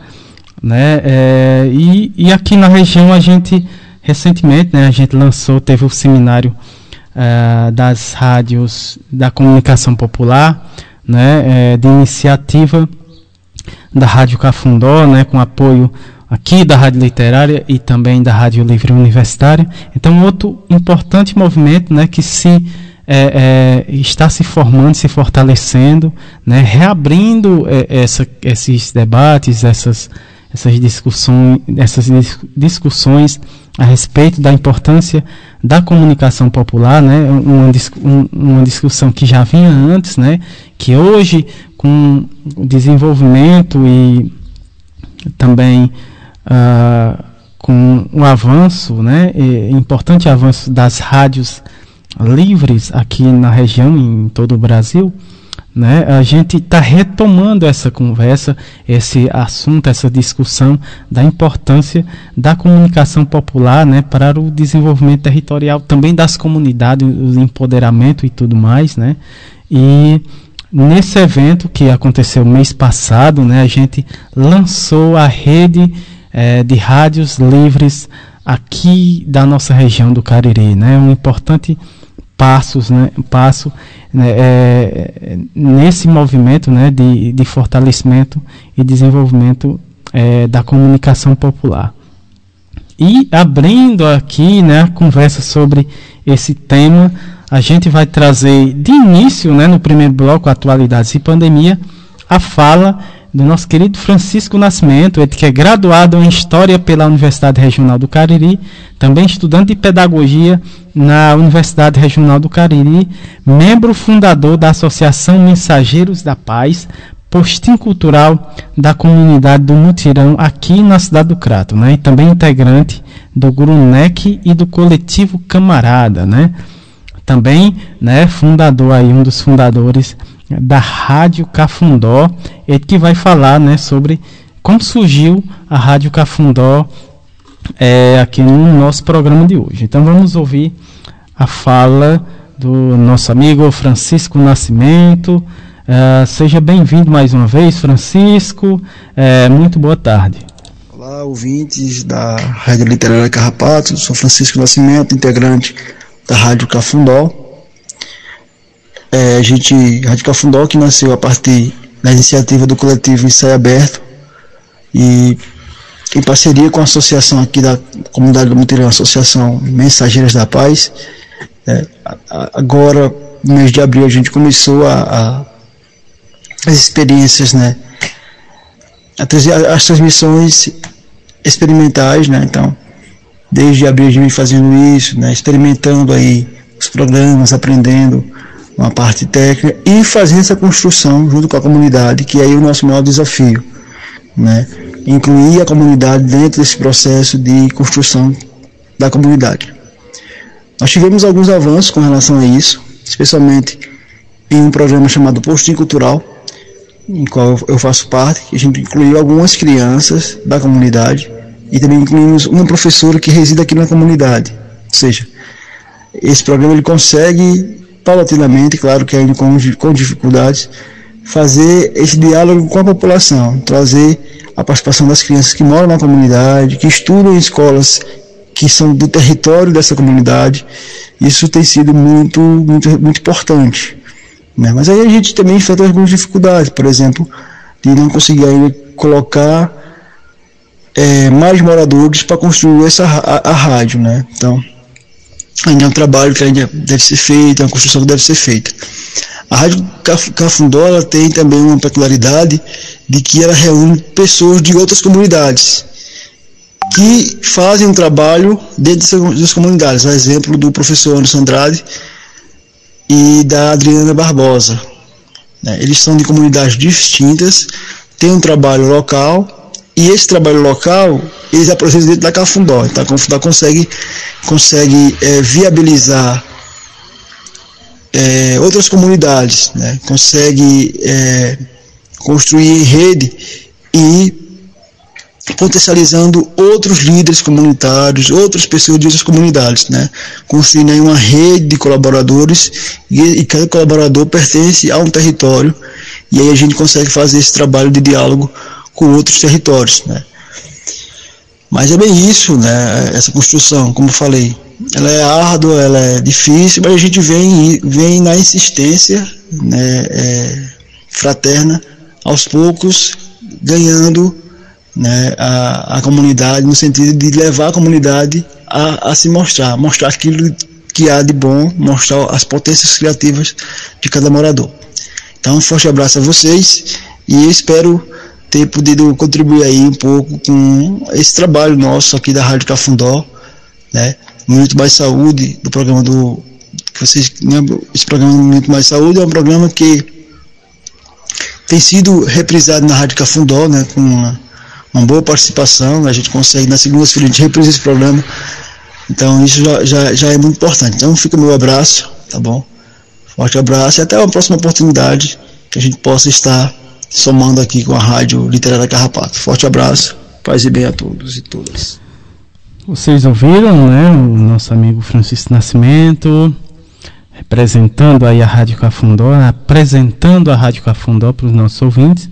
né? É, e, e aqui na região a gente recentemente, né, a gente lançou, teve o seminário uh, das rádios da comunicação popular, né, é, de iniciativa da Rádio Cafundó, né, com apoio aqui da Rádio Literária e também da Rádio Livre Universitária. Então, outro importante movimento né, que se é, é, está se formando, se fortalecendo, né, reabrindo é, essa, esses debates, essas, essas discussões, essas discussões a respeito da importância da comunicação popular, né, uma, uma discussão que já vinha antes, né, que hoje com o desenvolvimento e também uh, com o avanço, né, importante avanço das rádios livres aqui na região, em todo o Brasil, né, a gente está retomando essa conversa, esse assunto, essa discussão da importância da comunicação popular né, para o desenvolvimento territorial também das comunidades, o empoderamento e tudo mais. Né, e Nesse evento que aconteceu mês passado, né, a gente lançou a rede é, de rádios livres aqui da nossa região do Cariri, né, um importante passos, né, passo né, é, nesse movimento né, de, de fortalecimento e desenvolvimento é, da comunicação popular. E abrindo aqui né, a conversa sobre esse tema, a gente vai trazer de início, né, no primeiro bloco, Atualidades e Pandemia, a fala do nosso querido Francisco Nascimento, ele que é graduado em História pela Universidade Regional do Cariri, também estudante de Pedagogia na Universidade Regional do Cariri, membro fundador da Associação Mensageiros da Paz, postim cultural da comunidade do Mutirão aqui na cidade do Crato, né? E também integrante do Grunec e do coletivo Camarada, né? também né, fundador aí, um dos fundadores da Rádio Cafundó, ele que vai falar né, sobre como surgiu a Rádio Cafundó é, aqui no nosso programa de hoje. Então vamos ouvir a fala do nosso amigo Francisco Nascimento. Uh, seja bem-vindo mais uma vez, Francisco. Uh, muito boa tarde. Olá, ouvintes da Rádio Literária Carrapato. Sou Francisco Nascimento, integrante da Rádio Cafundó. É, a gente, a Rádio Cafundó que nasceu a partir da iniciativa do coletivo Ensaio Aberto e em parceria com a associação aqui da comunidade do Mutirão, a Associação Mensageiras da Paz. É, agora, no mês de abril, a gente começou a, a as experiências, né? As transmissões experimentais, né? Então, Desde abril gente vem fazendo isso, né, experimentando aí os programas, aprendendo uma parte técnica e fazer essa construção junto com a comunidade, que é o nosso maior desafio, né? Incluir a comunidade dentro desse processo de construção da comunidade. Nós tivemos alguns avanços com relação a isso, especialmente em um programa chamado Postinho Cultural, em qual eu faço parte, que a gente incluiu algumas crianças da comunidade e também incluímos uma professora que reside aqui na comunidade. Ou seja, esse programa ele consegue paulatinamente, claro que ainda com, com dificuldades, fazer esse diálogo com a população, trazer a participação das crianças que moram na comunidade, que estudam em escolas que são do território dessa comunidade. Isso tem sido muito, muito, muito importante. Né? Mas aí a gente também enfrenta algumas dificuldades, por exemplo, de não conseguir ainda colocar é, mais moradores para construir essa a, a, rádio, né? Então, ainda é um trabalho que ainda deve ser feito, é uma construção que deve ser feita. A Rádio Cafundó tem também uma peculiaridade de que ela reúne pessoas de outras comunidades que fazem um trabalho dentro das comunidades. A exemplo do professor Anderson Andrade, e da Adriana Barbosa. Né? Eles são de comunidades distintas, têm um trabalho local e esse trabalho local eles apresentam dentro da Cafundó. Então a Cafundó consegue, consegue é, viabilizar é, outras comunidades, né? consegue é, construir rede e potencializando outros líderes comunitários, outras pessoas de outras comunidades, né? construindo aí uma rede de colaboradores e, e, cada colaborador pertence a um território e aí a gente consegue fazer esse trabalho de diálogo com outros territórios, né? Mas é bem isso, né? Essa construção, como falei, ela é árdua, ela é difícil, mas a gente vem, vem na insistência, né? É, fraterna, aos poucos, ganhando né, a, a comunidade, no sentido de levar a comunidade a, a se mostrar, mostrar aquilo que há de bom, mostrar as potências criativas de cada morador. Então, um forte abraço a vocês e espero ter podido contribuir aí um pouco com esse trabalho nosso aqui da Rádio Cafundó, né? Minuto Mais Saúde, do programa do que vocês lembram, esse programa do Mais Saúde é um programa que tem sido reprisado na Rádio Cafundó, né, com uma, uma boa participação, a gente consegue na segunda-feira a gente reprisa esse programa. Então isso já, já, já é muito importante. Então fica meu abraço, tá bom? Forte abraço e até uma próxima oportunidade que a gente possa estar somando aqui com a Rádio Literária Carrapato. Forte abraço, paz e bem a todos e todas. Vocês ouviram, né, o nosso amigo Francisco Nascimento, representando aí a Rádio Cafundó, apresentando a Rádio Cafundó para os nossos ouvintes.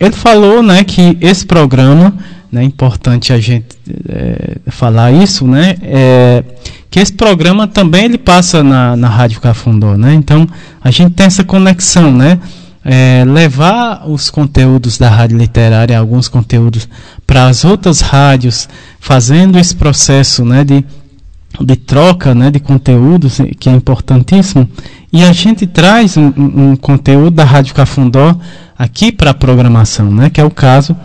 Ele falou, né, que esse programa, né, é importante a gente é, falar isso, né, é, que esse programa também ele passa na, na Rádio Cafundó, né, então a gente tem essa conexão, né, é, levar os conteúdos da rádio literária, alguns conteúdos para as outras rádios, fazendo esse processo, né, de de troca né, de conteúdos, que é importantíssimo, e a gente traz um, um conteúdo da Rádio Cafundó aqui para a programação, né, que é o caso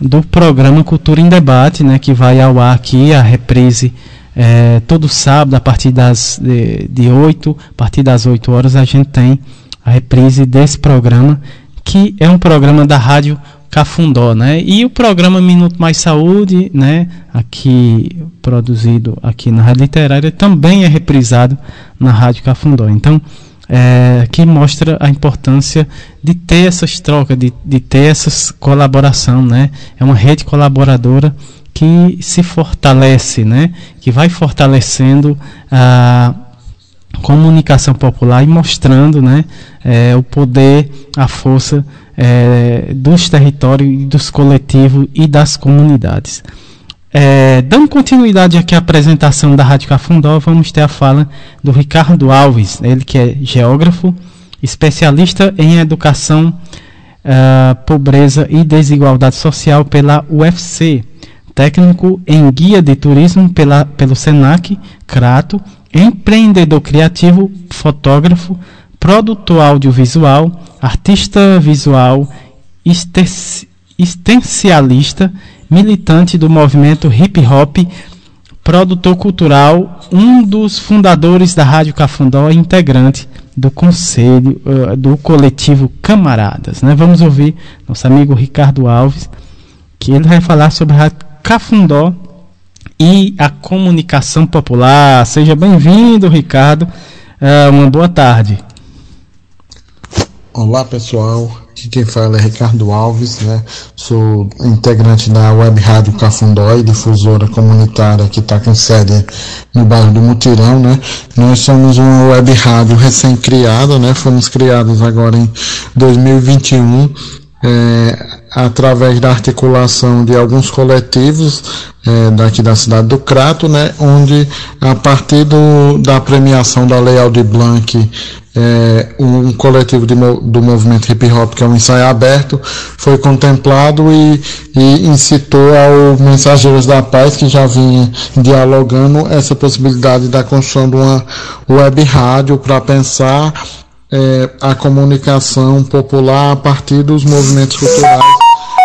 do programa Cultura em Debate, né, que vai ao ar aqui, a reprise é, todo sábado, a partir das de, de 8, a partir das 8 horas, a gente tem a reprise desse programa, que é um programa da Rádio Cafundó, né? E o programa Minuto Mais Saúde, né? Aqui produzido aqui na Rádio Literária, também é reprisado na Rádio Cafundó. Então, é, que mostra a importância de ter essas trocas, de, de ter essa colaboração, né? É uma rede colaboradora que se fortalece, né? Que vai fortalecendo a comunicação popular e mostrando, né? É, o poder, a força é, dos territórios, dos coletivos e das comunidades. É, dando continuidade aqui à apresentação da Rádio Cafundó, vamos ter a fala do Ricardo Alves, ele que é geógrafo, especialista em educação, uh, pobreza e desigualdade social pela UFC, técnico em guia de turismo pela, pelo SENAC, Crato, empreendedor criativo, fotógrafo, produtor audiovisual, artista visual, extensialista militante do movimento hip hop, produtor cultural, um dos fundadores da Rádio Cafundó e integrante do conselho uh, do coletivo Camaradas. Né? Vamos ouvir nosso amigo Ricardo Alves, que ele vai falar sobre a Cafundó e a comunicação popular. Seja bem-vindo, Ricardo. Uh, uma boa tarde. Olá, pessoal. Aqui quem fala é Ricardo Alves, né? Sou integrante da Web Rádio Cafundói, difusora comunitária que está com sede no bairro do Mutirão, né? Nós somos uma web rádio recém-criada, né? Fomos criados agora em 2021, é, através da articulação de alguns coletivos é, daqui da cidade do Crato, né? Onde a partir do, da premiação da Lei Aldir Blanc é, um coletivo de, do movimento hip hop, que é um ensaio aberto, foi contemplado e, e incitou ao Mensageiros da Paz, que já vinha dialogando essa possibilidade da construção de uma web rádio para pensar é, a comunicação popular a partir dos movimentos culturais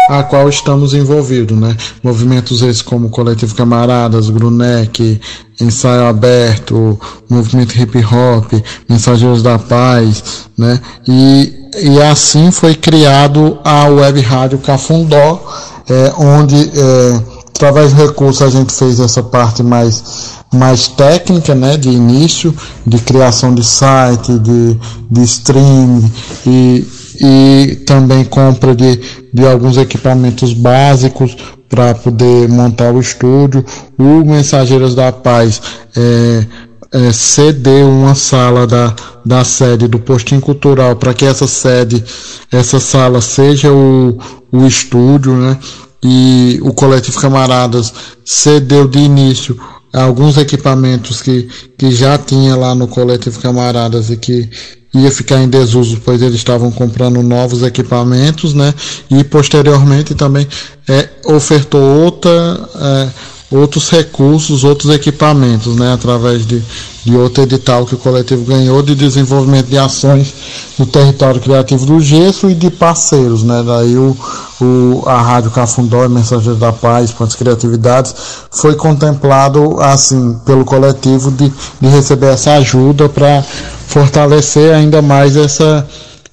a qual estamos envolvidos, né? Movimentos esses como Coletivo Camaradas, Grunec, Ensaio Aberto, Movimento Hip Hop, Mensageiros da Paz, né? E, e assim foi criado a Web Rádio Cafundó, é, onde, é, através do recurso, a gente fez essa parte mais mais técnica, né, de início, de criação de site, de, de streaming e, e também compra de, de alguns equipamentos básicos para poder montar o estúdio. O Mensageiros da Paz é, é, cedeu uma sala da, da sede do Postinho Cultural para que essa sede, essa sala seja o, o estúdio, né? E o Coletivo Camaradas cedeu de início alguns equipamentos que, que já tinha lá no Coletivo Camaradas e que ia ficar em desuso, pois eles estavam comprando novos equipamentos, né? E posteriormente também é, ofertou outra, é, outros recursos, outros equipamentos, né? Através de, de outro edital que o coletivo ganhou de desenvolvimento de ações no território criativo do Gesso e de parceiros, né? Daí o, o, a Rádio Cafundó e Mensageiros da Paz, Pontes Criatividades, foi contemplado, assim, pelo coletivo de, de receber essa ajuda para fortalecer ainda mais essa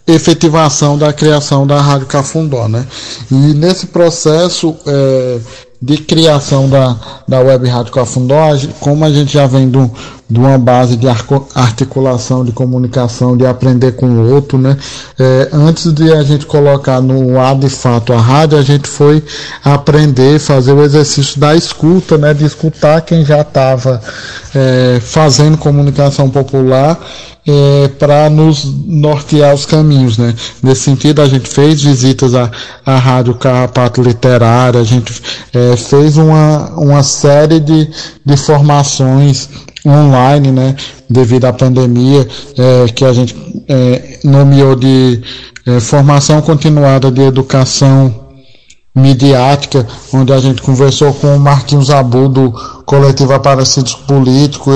efetivação da criação da Rádio Cafundó, né? E nesse processo é, de criação da, da Web Rádio Cafundó, como a gente já vem do, de uma base de articulação, de comunicação, de aprender com o outro, né? É, antes de a gente colocar no ar de fato a rádio, a gente foi aprender, fazer o exercício da escuta, né? De escutar quem já estava é, fazendo comunicação popular é, para nos nortear os caminhos, né? Nesse sentido, a gente fez visitas à, à Rádio Carrapato Literária, a gente é, fez uma, uma série de, de formações online, né? Devido à pandemia, é, que a gente é, nomeou de é, formação continuada de educação midiática, onde a gente conversou com o Marquinhos Abu do Coletivo Aparecidos Político,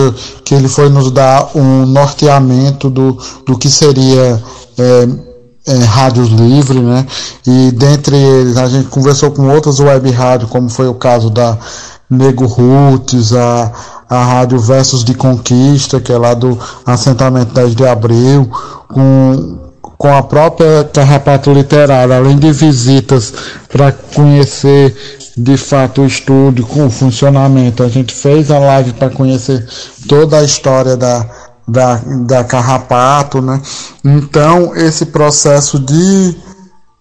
que ele foi nos dar um norteamento do, do que seria é, é, rádios livres, né? E dentre eles a gente conversou com outras web rádios, como foi o caso da Nego Roots, a, a Rádio Versos de Conquista, que é lá do assentamento 10 de abril, com com a própria Carrapato Literária, além de visitas para conhecer de fato o estúdio, com o funcionamento. A gente fez a live para conhecer toda a história da, da, da Carrapato, né? Então, esse processo de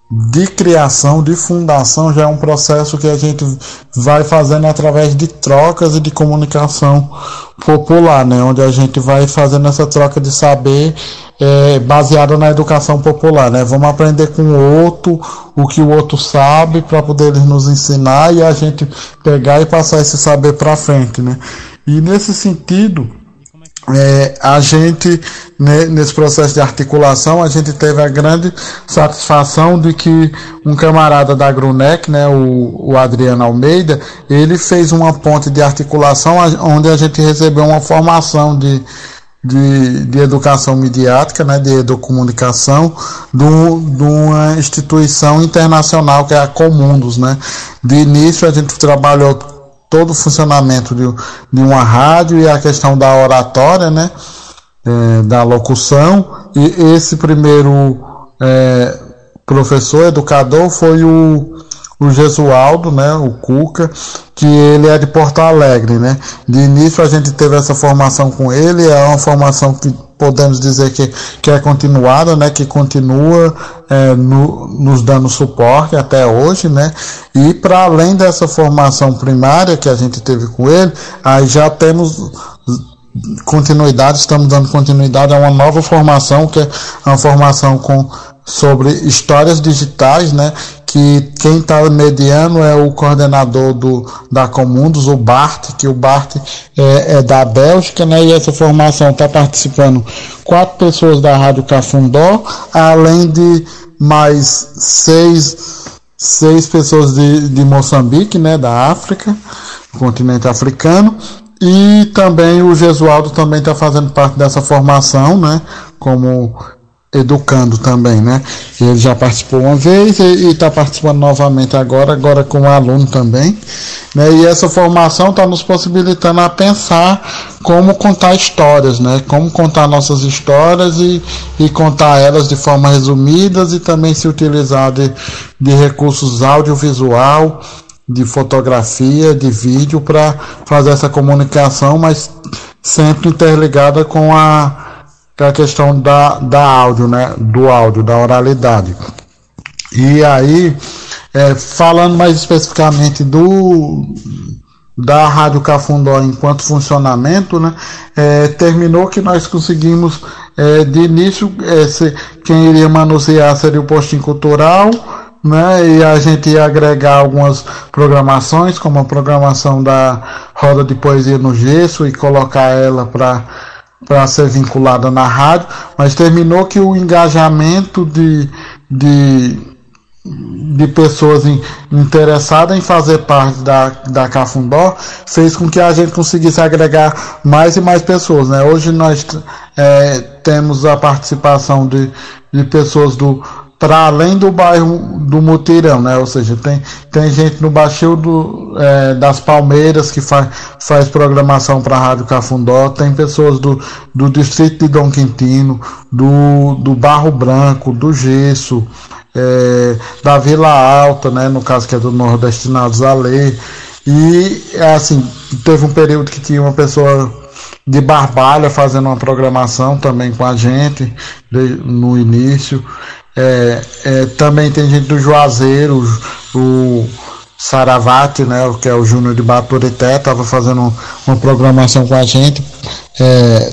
de criação, de fundação, já é um processo que a gente vai fazendo através de trocas e de comunicação popular, né? onde a gente vai fazendo essa troca de saber é, baseada na educação popular. Né? Vamos aprender com o outro o que o outro sabe para poder nos ensinar e a gente pegar e passar esse saber para frente. Né? E nesse sentido, é, a gente, né, nesse processo de articulação, a gente teve a grande satisfação de que um camarada da Grunec, né, o, o Adriano Almeida, ele fez uma ponte de articulação onde a gente recebeu uma formação de, de, de educação midiática, né, de educomunicação, de uma instituição internacional que é a Comundos. Né. De início a gente trabalhou todo o funcionamento de, de uma rádio e a questão da oratória, né? é, da locução, e esse primeiro é, professor, educador, foi o, o Gesualdo, né, o Cuca, que ele é de Porto Alegre, né. De início a gente teve essa formação com ele, é uma formação que podemos dizer que, que é continuada, né, que continua é, no, nos dando suporte até hoje, né, e para além dessa formação primária que a gente teve com ele, aí já temos continuidade, estamos dando continuidade a uma nova formação, que é uma formação com sobre histórias digitais, né? Que quem está mediando é o coordenador do, da Comundos, o Bart, que o Bart é, é da Bélgica, né? E essa formação está participando quatro pessoas da Rádio Cafundó, além de mais seis, seis pessoas de, de Moçambique, né? Da África, continente africano. E também o Gesualdo também está fazendo parte dessa formação, né? Como educando também, né? Ele já participou uma vez e está participando novamente agora, agora como aluno também, né? E essa formação está nos possibilitando a pensar como contar histórias, né? Como contar nossas histórias e, e contar elas de forma resumidas e também se utilizar de, de recursos audiovisual, de fotografia, de vídeo para fazer essa comunicação, mas sempre interligada com a é a questão da, da áudio, né? Do áudio, da oralidade. E aí, é, falando mais especificamente do da Rádio Cafundó enquanto funcionamento, né? É, terminou que nós conseguimos é, de início esse, quem iria manusear seria o postinho cultural, né? E a gente ia agregar algumas programações, como a programação da roda de poesia no gesso e colocar ela para para ser vinculada na rádio, mas terminou que o engajamento de, de, de pessoas in, interessadas em fazer parte da, da Cafundó fez com que a gente conseguisse agregar mais e mais pessoas. Né? Hoje nós é, temos a participação de, de pessoas do, para além do bairro do Mutirão, né? Ou seja, tem, tem gente no Baixio do, é, das Palmeiras que faz, faz programação para a Rádio Cafundó, tem pessoas do, do distrito de Dom Quintino, do, do Barro Branco, do Gesso, é, da Vila Alta, né? No caso que é do Nordestinados a Lei. E assim, teve um período que tinha uma pessoa de Barbalha fazendo uma programação também com a gente de, no início. É, é, também tem gente do Juazeiro, o Saravati, né, que é o Júnior de Baturité, estava fazendo uma programação com a gente é,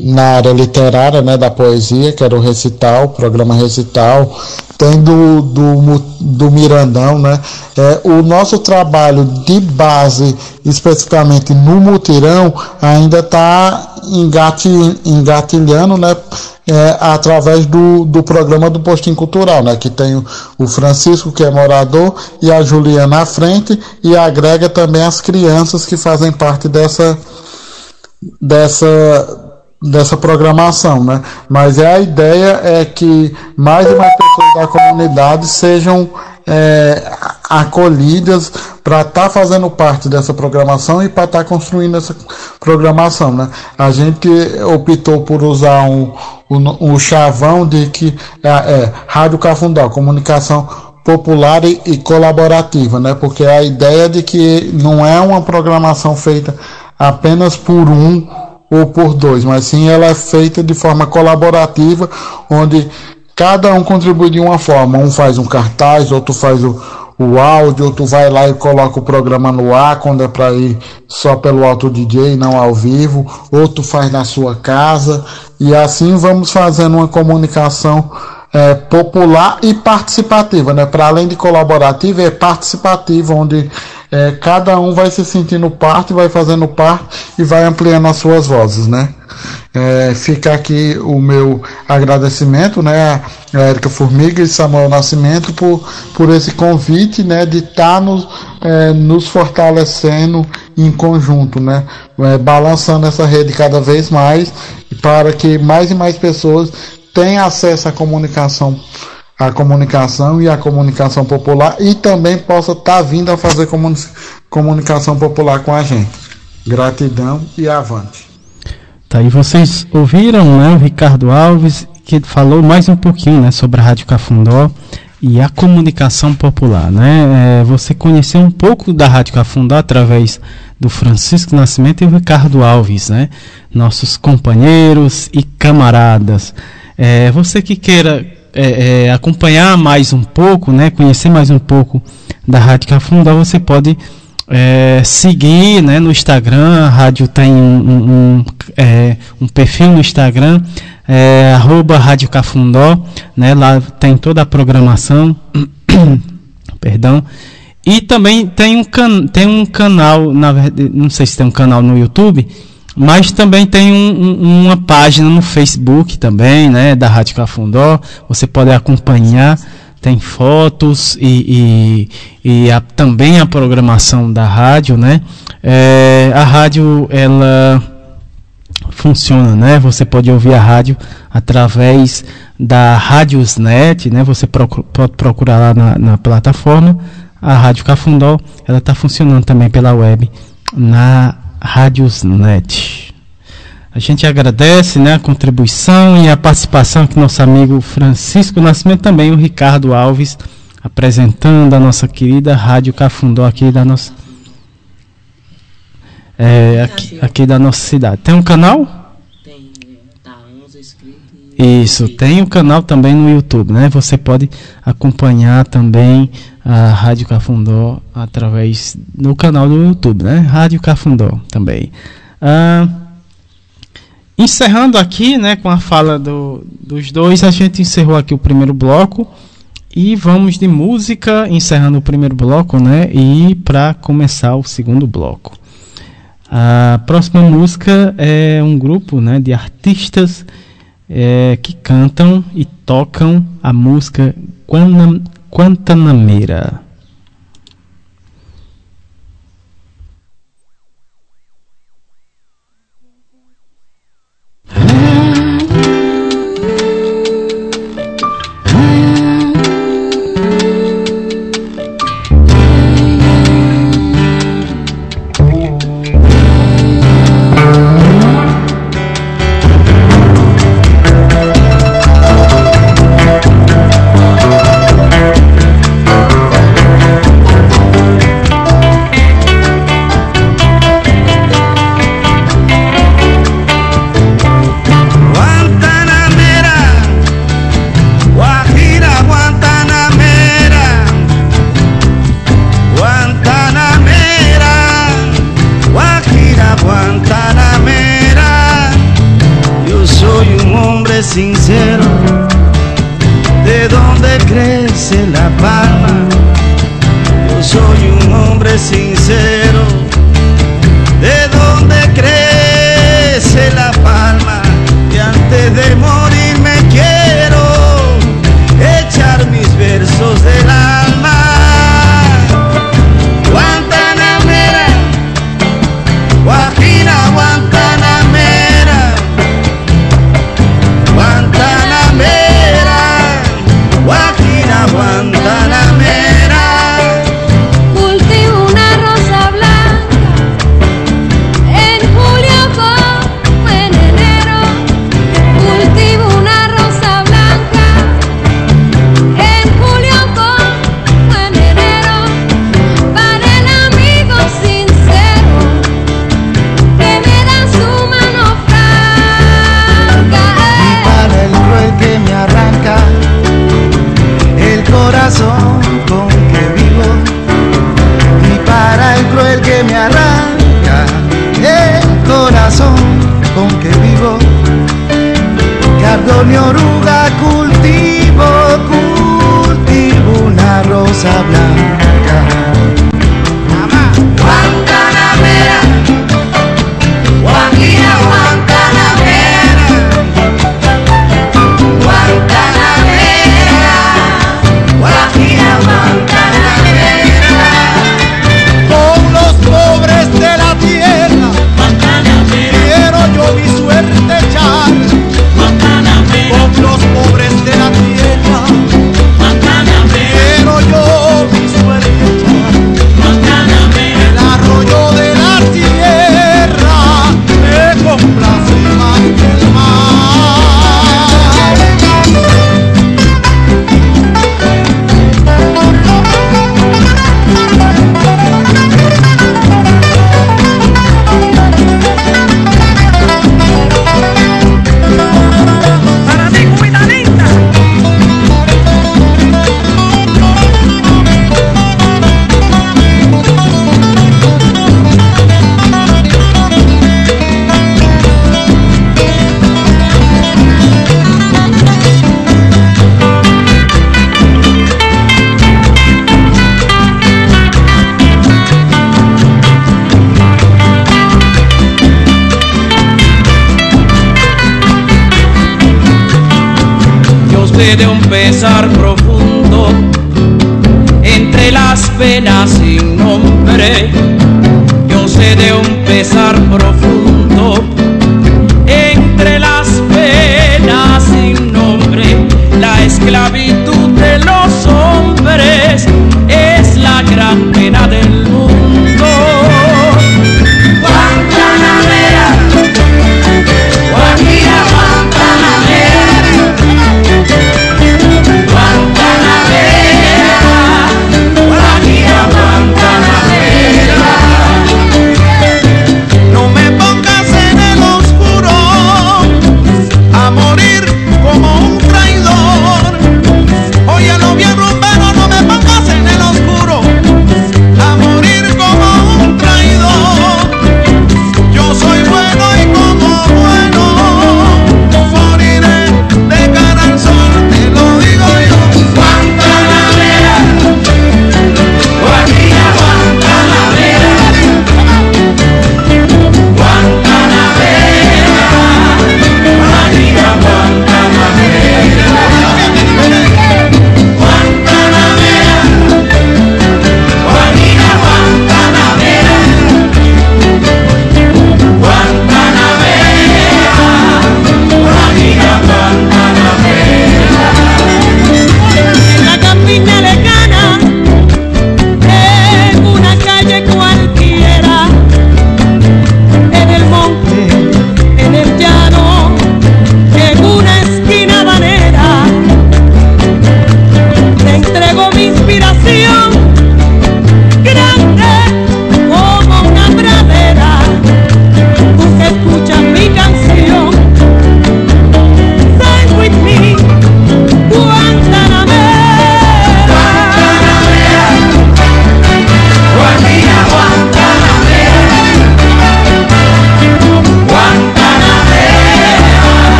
na área literária né, da poesia, que era o recital, o programa recital. Tem do, do, do Mirandão, né? É, o nosso trabalho de base, especificamente no mutirão, ainda está engatilhando, né? é, através do, do programa do Postinho Cultural, né? Que tem o, o Francisco, que é morador, e a Juliana à frente, e agrega também as crianças que fazem parte dessa, dessa, dessa programação, né? Mas é a ideia é que mais e mais pessoas da comunidade sejam é, acolhidas para estar tá fazendo parte dessa programação e para estar tá construindo essa programação, né? A gente optou por usar um, um, um chavão de que é, é Rádio Cafundó, comunicação popular e, e, colaborativa, né? Porque a ideia de que não é uma programação feita apenas por um ou por dois, mas sim ela é feita de forma colaborativa, onde cada um contribui de uma forma. Um faz um cartaz, outro faz o, o áudio, outro vai lá e coloca o programa no ar quando é para ir só pelo auto DJ, não ao vivo, outro faz na sua casa e assim vamos fazendo uma comunicação é, popular e participativa, né? Para além de colaborativa, é participativa, onde é, cada um vai se sentindo parte, vai fazendo parte e vai ampliando as suas vozes, né? É, fica aqui o meu agradecimento, né, a Érica Formiga e Samuel Nascimento por, por esse convite, né, de estar tá nos, é, nos fortalecendo em conjunto, né, é, balançando essa rede cada vez mais para que mais e mais pessoas tenham acesso à comunicação a comunicação e a comunicação popular e também possa estar tá vindo a fazer comunicação popular com a gente. Gratidão e avante. Tá aí vocês ouviram, né, o Ricardo Alves que falou mais um pouquinho, né, sobre a Rádio Cafundó e a comunicação popular, né? É, você conheceu um pouco da Rádio Cafundó através do Francisco Nascimento e o Ricardo Alves, né? Nossos companheiros e camaradas. É, você que queira é, é, acompanhar mais um pouco, né? Conhecer mais um pouco da Rádio Cafundó, você pode é, seguir né, no Instagram, a rádio tem um, um, um, é, um perfil no Instagram, é, arroba Rádio Cafundó, né, lá tem toda a programação, perdão, e também tem um, can, tem um canal, na verdade, não sei se tem um canal no YouTube, mas também tem um, uma página no Facebook também, né, da Rádio Cafundó, você pode acompanhar, tem fotos e, e, e a, também a programação da rádio, né? É, a rádio ela funciona, né? Você pode ouvir a rádio através da Radiosnet, né? Você procura, pode procurar lá na, na plataforma. A Rádio Cafundó, ela está funcionando também pela web na Radiosnet. A gente agradece né, a contribuição e a participação que nosso amigo Francisco Nascimento, também o Ricardo Alves, apresentando a nossa querida Rádio Cafundó aqui da nossa. É, aqui, aqui da nossa cidade. Tem um canal? Tem, tá 11 inscritos. Isso, tem o um canal também no YouTube, né? Você pode acompanhar também a Rádio Cafundó através do canal do YouTube, né? Rádio Cafundó também. Ah, Encerrando aqui, né, com a fala do, dos dois, a gente encerrou aqui o primeiro bloco e vamos de música, encerrando o primeiro bloco, né, e para começar o segundo bloco. A próxima música é um grupo, né, de artistas é, que cantam e tocam a música Guantanameira.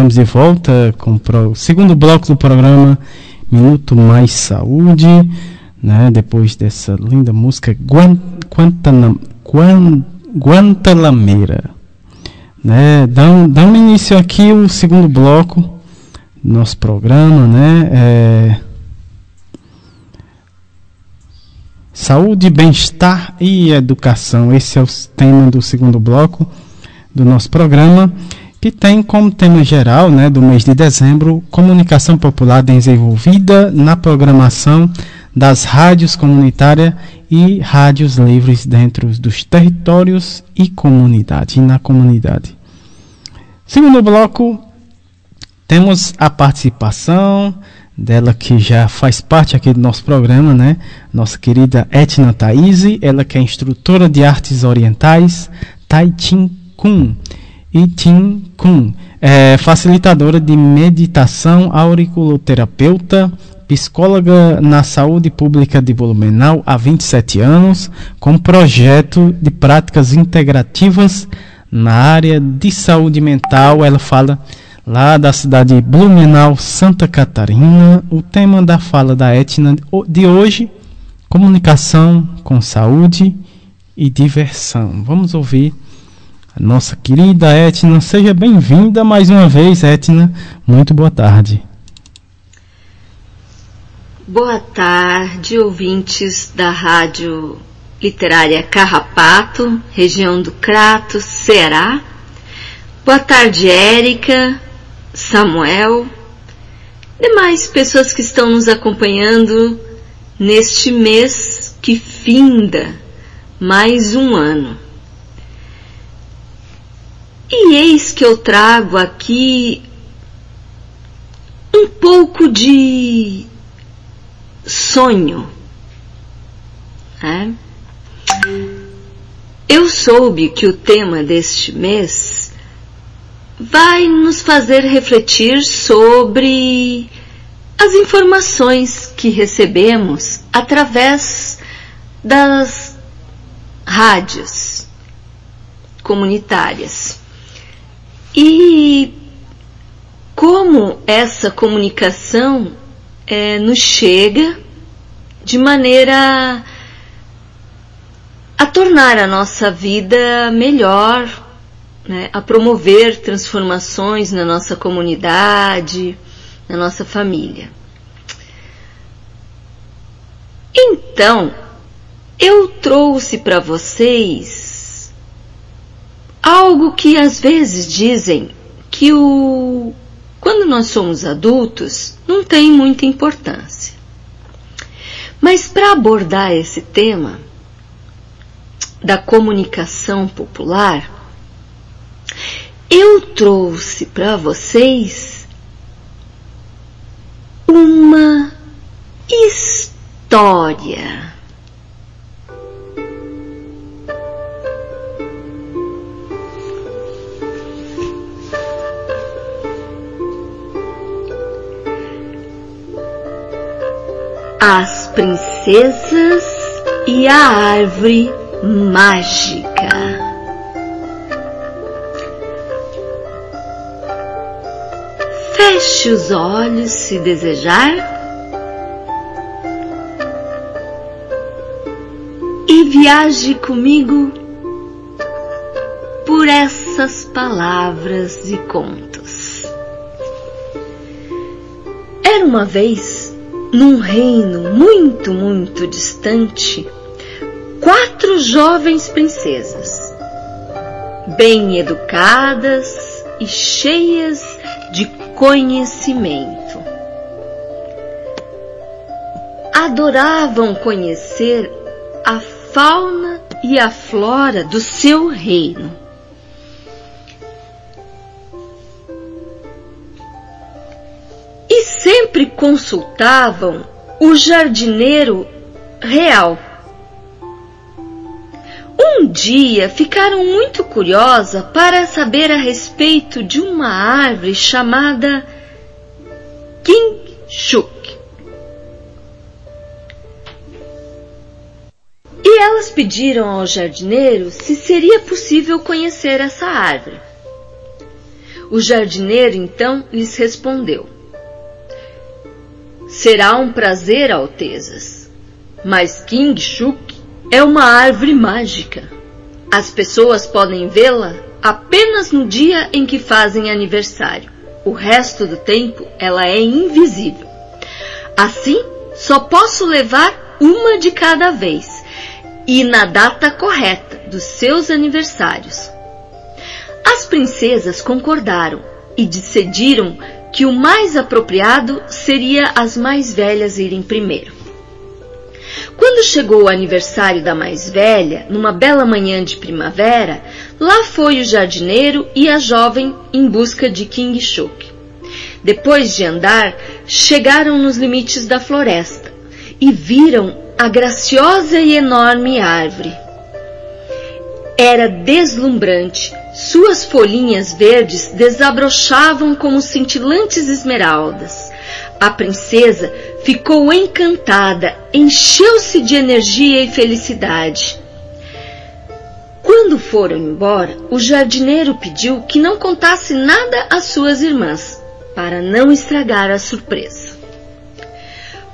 Estamos de volta com o segundo bloco do programa Minuto Mais Saúde, né? Depois dessa linda música Guan, Guantanam, Guan, Guantalameira, né? Dão início aqui o segundo bloco do nosso programa, né? É, Saúde, bem-estar e educação. Esse é o tema do segundo bloco do nosso programa, que tem como tema geral né, do mês de dezembro comunicação popular desenvolvida na programação das rádios comunitárias e rádios livres dentro dos territórios e comunidade, na comunidade. Segundo bloco, temos a participação dela que já faz parte aqui do nosso programa, né? Nossa querida Etna Thaís, ela que é instrutora de artes orientais, Tai Chi Kun. E Tim Kun, é facilitadora de meditação, auriculoterapeuta, psicóloga na saúde pública de Blumenau há 27 anos, com projeto de práticas integrativas na área de saúde mental. Ela fala lá da cidade de Blumenau, Santa Catarina. O tema da fala da Etna de hoje: comunicação com saúde e diversão. Vamos ouvir nossa querida Etna. Seja bem-vinda mais uma vez, Etna. Muito boa tarde. Boa tarde, ouvintes da Rádio Literária Carrapato, região do Crato, Ceará. Boa tarde, Érica, Samuel, demais pessoas que estão nos acompanhando neste mês que finda mais um ano. E eis que eu trago aqui um pouco de sonho. Né? Eu soube que o tema deste mês vai nos fazer refletir sobre as informações que recebemos através das rádios comunitárias. E como essa comunicação é, nos chega de maneira a tornar a nossa vida melhor, né, a promover transformações na nossa comunidade, na nossa família. Então, eu trouxe para vocês algo que às vezes dizem que o quando nós somos adultos não tem muita importância. Mas para abordar esse tema da comunicação popular, eu trouxe para vocês uma história. As princesas e a árvore mágica. Feche os olhos se desejar e viaje comigo por essas palavras e contos. Era uma vez, num reino muito, muito distante, quatro jovens princesas, bem educadas e cheias de conhecimento. Adoravam conhecer a fauna e a flora do seu reino. Sempre consultavam o jardineiro real um dia ficaram muito curiosas para saber a respeito de uma árvore chamada Kingshuk. E elas pediram ao jardineiro se seria possível conhecer essa árvore. O jardineiro então lhes respondeu: Será um prazer, Altezas, mas Kingshuk é uma árvore mágica. As pessoas podem vê-la apenas no dia em que fazem aniversário. O resto do tempo ela é invisível. Assim, só posso levar uma de cada vez e na data correta dos seus aniversários. As princesas concordaram e decidiram que o mais apropriado seria as mais velhas irem primeiro. Quando chegou o aniversário da mais velha, numa bela manhã de primavera, lá foi o jardineiro e a jovem em busca de King Shuk. Depois de andar, chegaram nos limites da floresta e viram a graciosa e enorme árvore. Era deslumbrante Suas folhinhas verdes desabrochavam como cintilantes esmeraldas. A princesa ficou encantada, encheu-se de energia e felicidade. Quando foram embora, o jardineiro pediu que não contasse nada às suas irmãs, para não estragar a surpresa.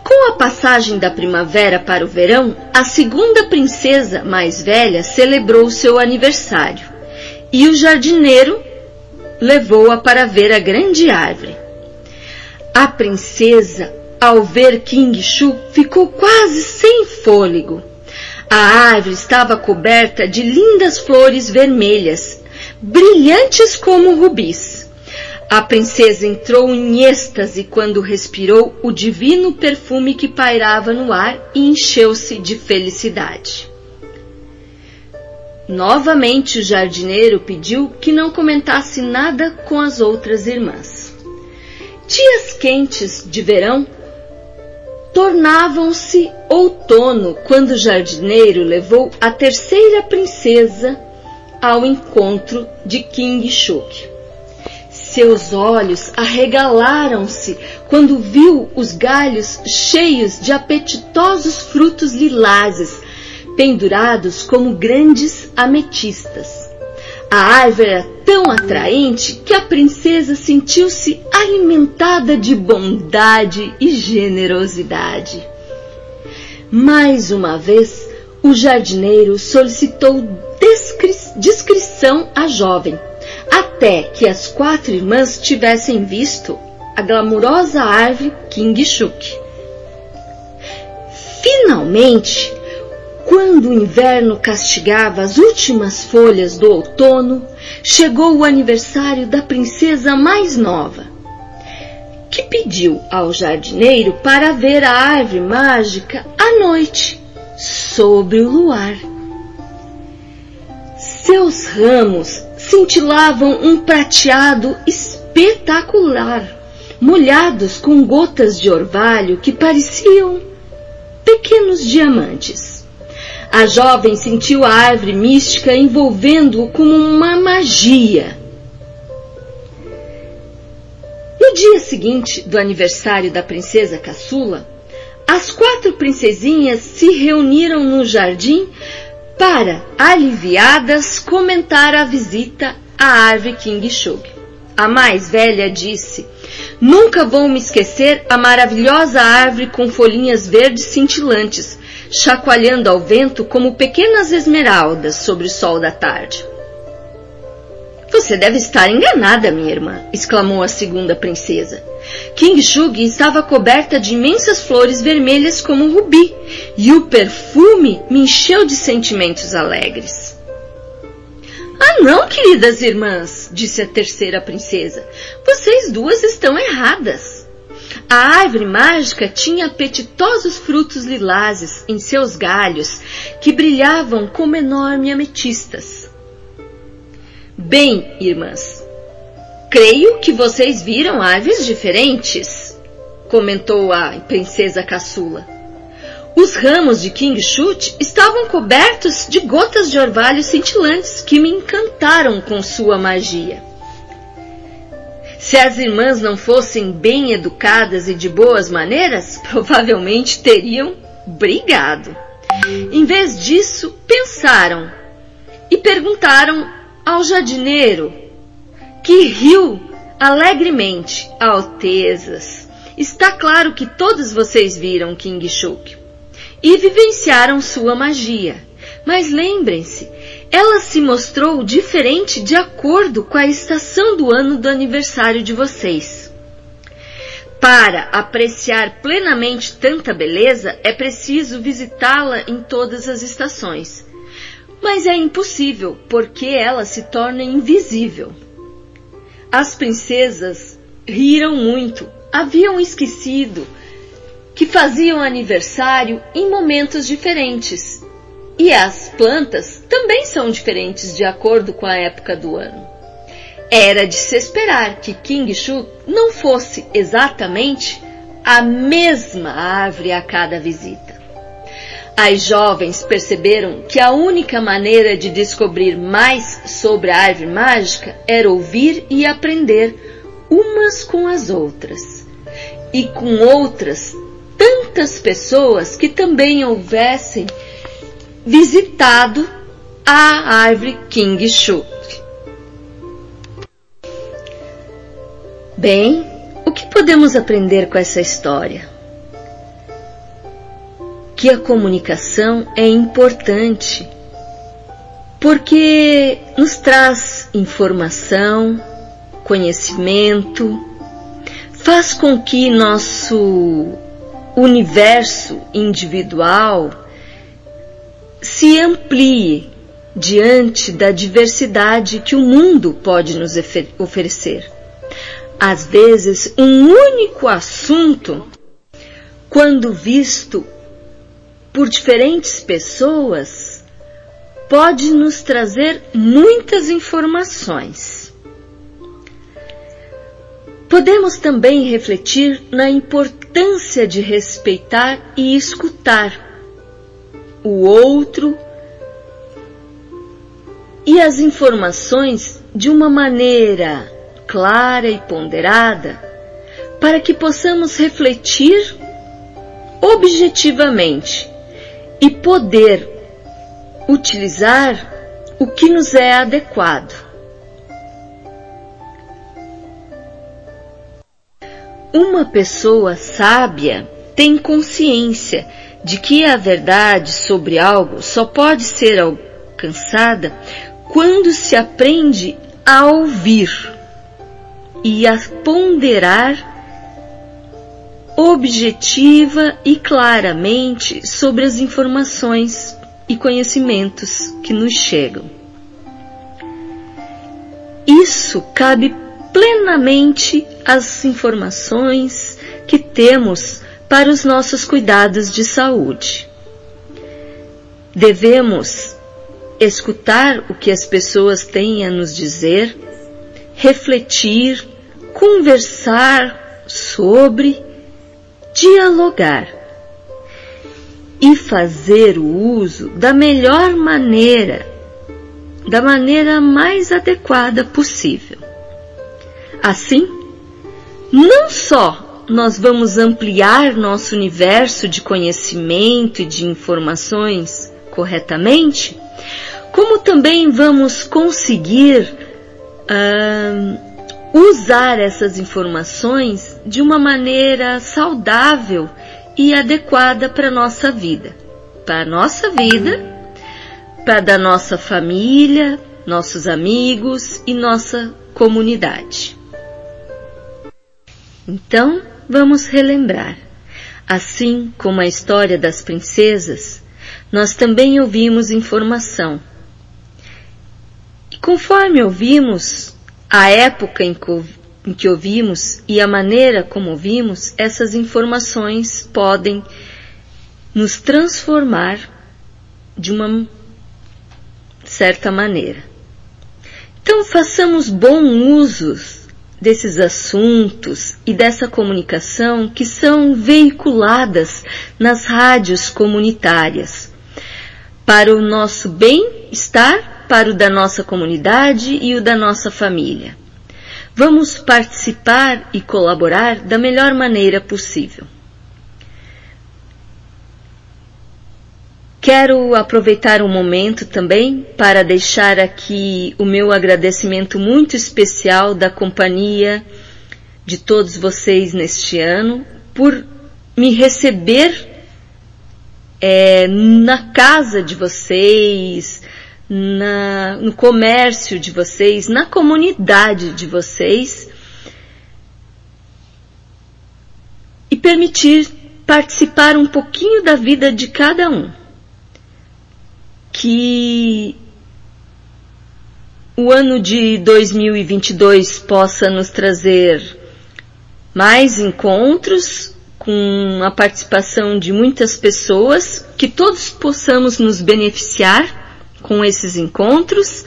Com a passagem da primavera para o verão, a segunda princesa mais velha celebrou seu aniversário e o jardineiro levou-a para ver a grande árvore. A princesa, ao ver King Shu, ficou quase sem fôlego. A árvore estava coberta de lindas flores vermelhas, brilhantes como rubis. A princesa entrou em êxtase quando respirou o divino perfume que pairava no ar e encheu-se de felicidade. Novamente o jardineiro pediu que não comentasse nada com as outras irmãs. Dias quentes de verão tornavam-se outono quando o jardineiro levou a terceira princesa ao encontro de King Shuk. Seus olhos arregalaram-se quando viu os galhos cheios de apetitosos frutos lilazes pendurados como grandes ametistas. A árvore era tão atraente que a princesa sentiu-se alimentada de bondade e generosidade. Mais uma vez, o jardineiro solicitou discrição à jovem, até que as quatro irmãs tivessem visto a glamurosa árvore King Shuk. Finalmente, quando o inverno castigava as últimas folhas do outono, chegou o aniversário da princesa mais nova, que pediu ao jardineiro para ver a árvore mágica à noite, sobre o luar. Seus ramos cintilavam um prateado espetacular, molhados com gotas de orvalho que pareciam pequenos diamantes. A jovem sentiu a árvore mística envolvendo-o como uma magia. No dia seguinte do aniversário da princesa caçula, as quatro princesinhas se reuniram no jardim para, aliviadas, comentar a visita à árvore King Shug. A mais velha disse: Nunca vou me esquecer a maravilhosa árvore com folhinhas verdes cintilantes, chacoalhando ao vento como pequenas esmeraldas sobre o sol da tarde. Você deve estar enganada, minha irmã, exclamou a segunda princesa. King Shug estava coberta de imensas flores vermelhas como rubi, e o perfume me encheu de sentimentos alegres. Ah, não, queridas irmãs, disse a terceira princesa. Vocês duas estão erradas. A árvore mágica tinha apetitosos frutos lilazes em seus galhos que brilhavam como enormes ametistas. Bem, irmãs, creio que vocês viram árvores diferentes, comentou a princesa caçula. Os ramos de King Shut estavam cobertos de gotas de orvalho cintilantes que me encantaram com sua magia. Se as irmãs não fossem bem educadas e de boas maneiras, provavelmente teriam brigado. Em vez disso, pensaram e perguntaram ao jardineiro, que riu alegremente. Altezas, está claro que todos vocês viram King Shuk e vivenciaram sua magia. Mas lembrem-se, ela se mostrou diferente de acordo com a estação do ano do aniversário de vocês. Para apreciar plenamente tanta beleza, é preciso visitá-la em todas as estações. Mas é impossível, porque ela se torna invisível. As princesas riram muito, haviam esquecido que faziam aniversário em momentos diferentes e as plantas também são diferentes de acordo com a época do ano. Era de se esperar que King Shu não fosse exatamente a mesma árvore a cada visita. As jovens perceberam que a única maneira de descobrir mais sobre a árvore mágica era ouvir e aprender umas com as outras e com outras tantas pessoas que também houvessem visitado a árvore King Shuk. Bem, o que podemos aprender com essa história? que a comunicação é importante porque nos traz informação, conhecimento, faz com que nosso universo individual se amplie diante da diversidade que o mundo pode nos oferecer. Às vezes, um único assunto, quando visto por diferentes pessoas pode nos trazer muitas informações. Podemos também refletir na importância de respeitar e escutar o outro e as informações de uma maneira clara e ponderada para que possamos refletir objetivamente e poder utilizar o que nos é adequado. Uma pessoa sábia tem consciência de que a verdade sobre algo só pode ser alcançada quando se aprende a ouvir e a ponderar objetiva e claramente sobre as informações e conhecimentos que nos chegam. Isso cabe plenamente às informações que temos para os nossos cuidados de saúde. Devemos escutar o que as pessoas têm a nos dizer, refletir, conversar sobre dialogar e fazer o uso da melhor maneira, da maneira mais adequada possível. Assim, não só nós vamos ampliar nosso universo de conhecimento e de informações corretamente, como também vamos conseguir uh, usar essas informações de uma maneira saudável e adequada para a nossa vida. Para a nossa vida, para da nossa família, nossos amigos e nossa comunidade. Então, vamos relembrar. Assim como a história das princesas, nós também ouvimos informação. E conforme ouvimos, a época em que, ouvimos e a maneira como ouvimos, essas informações podem nos transformar de uma certa maneira. Então, façamos bom uso desses assuntos e dessa comunicação que são veiculadas nas rádios comunitárias para o nosso bem-estar para o da nossa comunidade e o da nossa família. Vamos participar e colaborar da melhor maneira possível. Quero aproveitar um momento também para deixar aqui o meu agradecimento muito especial da companhia de todos vocês neste ano por me receber é, na casa de vocês, na, no comércio de vocês, na comunidade de vocês e permitir participar um pouquinho da vida de cada um. Que o ano de 2022 possa nos trazer mais encontros com a participação de muitas pessoas, que todos possamos nos beneficiar com esses encontros,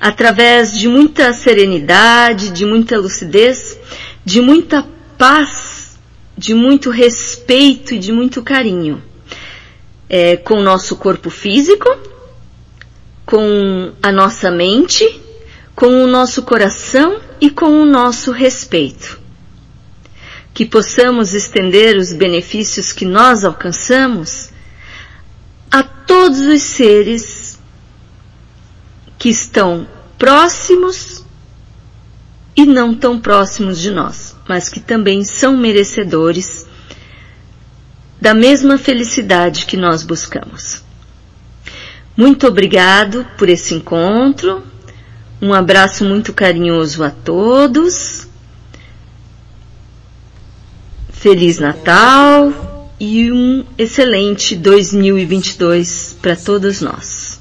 através de muita serenidade, de muita lucidez, de muita paz, de muito respeito e de muito carinho. é, com o nosso corpo físico, com a nossa mente, com o nosso coração e com o nosso respeito. Que possamos estender os benefícios que nós alcançamos a todos os seres que estão próximos e não tão próximos de nós, mas que também são merecedores da mesma felicidade que nós buscamos. Muito obrigado por esse encontro. Um abraço muito carinhoso a todos. Feliz Natal e um excelente 2022 para todos nós.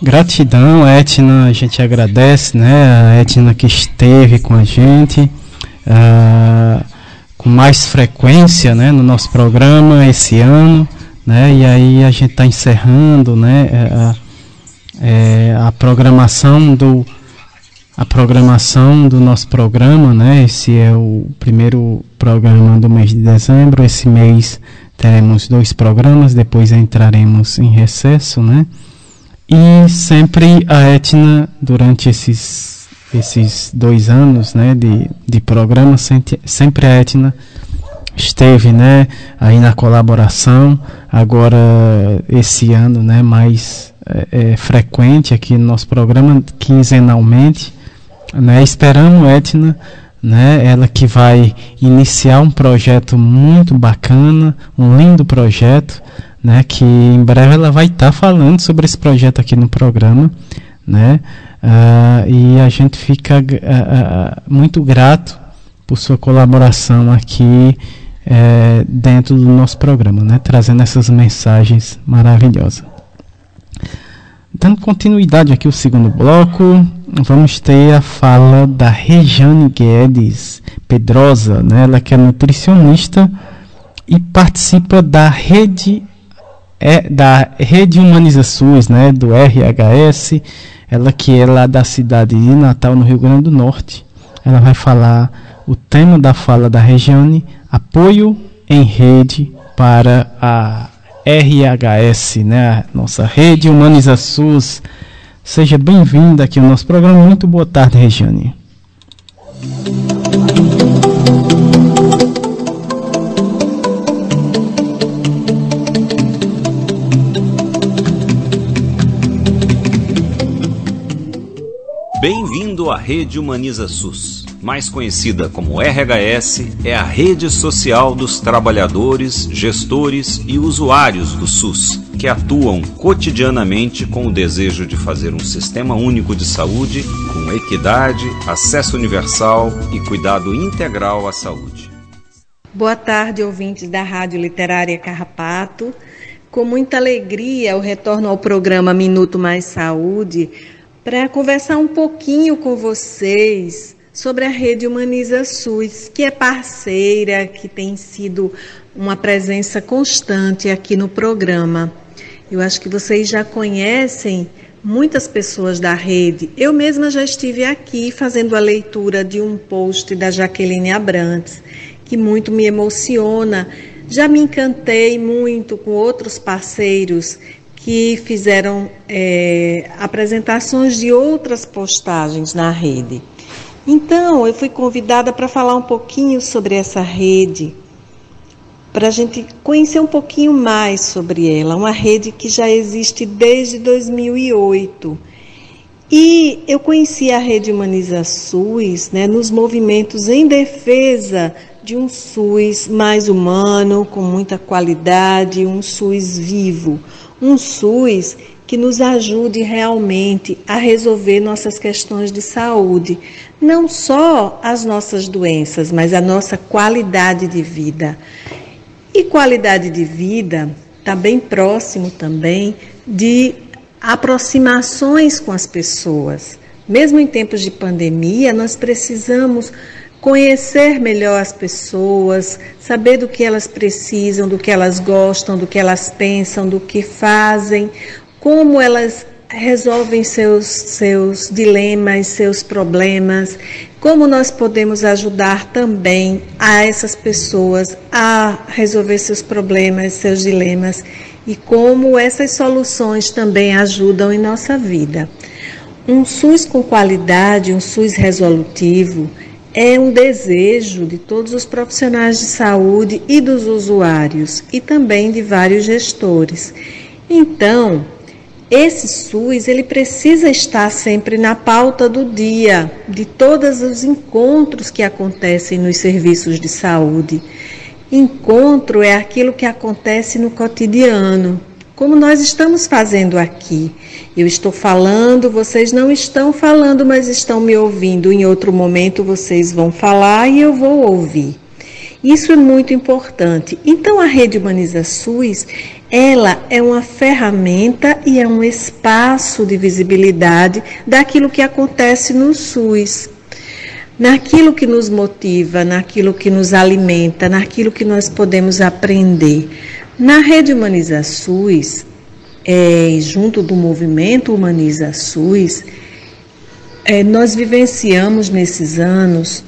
Gratidão, Etna, a gente agradece, né? A Etna que esteve com a gente uh, com mais frequência, né, no nosso programa esse ano, né? E aí a gente está encerrando, né? É, a, é, a programação do a programação do nosso programa, né? Esse é o primeiro programa do mês de dezembro. Esse mês teremos dois programas, depois entraremos em recesso, né? E sempre a Etna, durante esses, esses dois anos né, de, de programa, sempre a Etna esteve né, aí na colaboração, agora esse ano né, mais é, é, frequente aqui no nosso programa, quinzenalmente. Né, esperamos Etna, né, ela que vai iniciar um projeto muito bacana, um lindo projeto, né, que em breve ela vai estar tá falando sobre esse projeto aqui no programa, né, uh, e a gente fica uh, uh, muito grato por sua colaboração aqui é, dentro do nosso programa, né, trazendo essas mensagens maravilhosas. Dando continuidade aqui ao segundo bloco, vamos ter a fala da Rejane Guedes Pedrosa, né, ela que é nutricionista e participa da rede é da Rede Humaniza SUS, né, do RHS, ela que é lá da cidade de Natal, no Rio Grande do Norte. Ela vai falar o tema da fala da Regiane, apoio em rede para a RHS, né, nossa Rede Humaniza SUS. Seja bem-vinda aqui ao nosso programa. Muito boa tarde, Regiane. Bem-vindo à Rede Humaniza SUS. Mais conhecida como RHS, é a rede social dos trabalhadores, gestores e usuários do SUS, que atuam cotidianamente com o desejo de fazer um sistema único de saúde com equidade, acesso universal e cuidado integral à saúde. Boa tarde, ouvintes da Rádio Literária Carrapato. Com muita alegria, eu retorno ao programa Minuto Mais Saúde para conversar um pouquinho com vocês sobre a rede Humaniza SUS, que é parceira, que tem sido uma presença constante aqui no programa. Eu acho que vocês já conhecem muitas pessoas da rede. Eu mesma já estive aqui fazendo a leitura de um post da Jaqueline Abrantes, que muito me emociona. Já me encantei muito com outros parceiros que fizeram é, apresentações de outras postagens na rede. Então, eu fui convidada para falar um pouquinho sobre essa rede, para a gente conhecer um pouquinho mais sobre ela. Uma rede que já existe desde 2008. E eu conheci a Rede Humaniza SUS né, nos movimentos em defesa de um SUS mais humano, com muita qualidade, um SUS vivo, um SUS que nos ajude realmente a resolver nossas questões de saúde, não só as nossas doenças, mas a nossa qualidade de vida. E qualidade de vida está bem próximo também de aproximações com as pessoas. Mesmo em tempos de pandemia, nós precisamos conhecer melhor as pessoas, saber do que elas precisam, do que elas gostam, do que elas pensam, do que fazem, como elas resolvem seus, seus dilemas, seus problemas, como nós podemos ajudar também a essas pessoas a resolver seus problemas, seus dilemas e como essas soluções também ajudam em nossa vida. Um SUS com qualidade, um SUS resolutivo, é um desejo de todos os profissionais de saúde e dos usuários e também de vários gestores. Então, esse SUS ele precisa estar sempre na pauta do dia, de todos os encontros que acontecem nos serviços de saúde. Encontro é aquilo que acontece no cotidiano, como nós estamos fazendo aqui. Eu estou falando, vocês não estão falando, mas estão me ouvindo. Em outro momento vocês vão falar e eu vou ouvir. Isso é muito importante. Então a rede Humaniza SUS, ela é uma ferramenta e é um espaço de visibilidade daquilo que acontece no SUS. Naquilo que nos motiva, naquilo que nos alimenta, naquilo que nós podemos aprender. Na rede Humaniza SUS, é, junto do movimento Humaniza SUS, é, nós vivenciamos nesses anos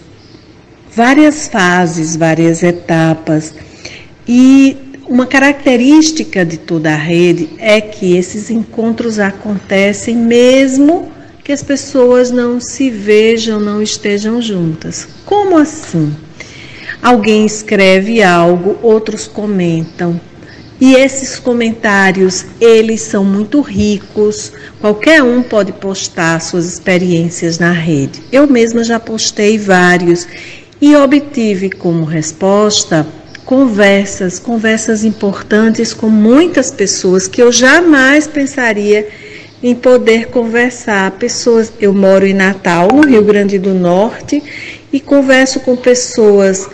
várias fases, várias etapas. E uma característica de toda a rede é que esses encontros acontecem mesmo que as pessoas não se vejam, não estejam juntas. Como assim? Alguém escreve algo, outros comentam, e esses comentários, eles são muito ricos. Qualquer um pode postar suas experiências na rede. Eu mesma já postei vários e obtive como resposta conversas, conversas importantes com muitas pessoas que eu jamais pensaria em poder conversar. Pessoas, eu moro em Natal, no Rio Grande do Norte, e converso com pessoas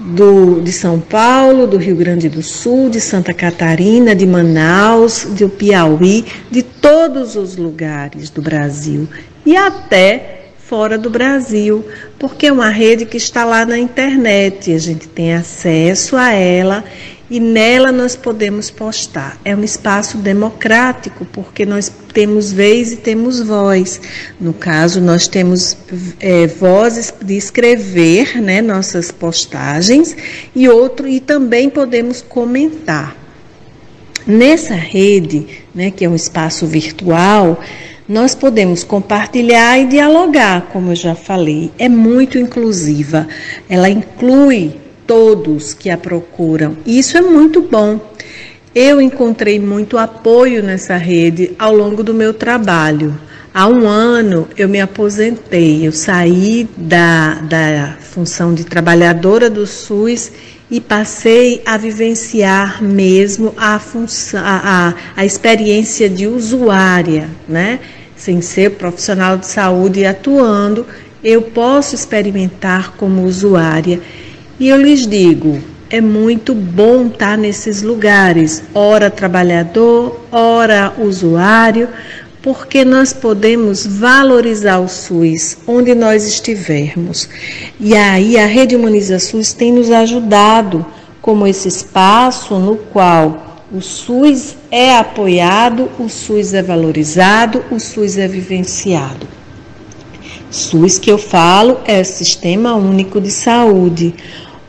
do, de São Paulo, do Rio Grande do Sul, de Santa Catarina, de Manaus, do Piauí, de todos os lugares do Brasil e até fora do Brasil, porque é uma rede que está lá na internet, a gente tem acesso a ela e nela nós podemos postar. É um espaço democrático, porque nós temos vez e temos voz. No caso, nós temos é, vozes de escrever né, nossas postagens e outro e também podemos comentar. Nessa rede, né, que é um espaço virtual, nós podemos compartilhar e dialogar, como eu já falei. É muito inclusiva. Ela inclui todos que a procuram. Isso é muito bom. Eu encontrei muito apoio nessa rede ao longo do meu trabalho. Há um ano eu me aposentei, eu saí da, da função de trabalhadora do SUS e passei a vivenciar mesmo a, função, a, a, a experiência de usuária, né? Sem ser profissional de saúde e atuando, eu posso experimentar como usuária e eu lhes digo, é muito bom estar nesses lugares, ora trabalhador, ora usuário, porque nós podemos valorizar o SUS onde nós estivermos. E aí a Rede Humaniza SUS tem nos ajudado como esse espaço no qual o SUS é apoiado, o SUS é valorizado, o SUS é vivenciado. SUS que eu falo é Sistema Único de Saúde,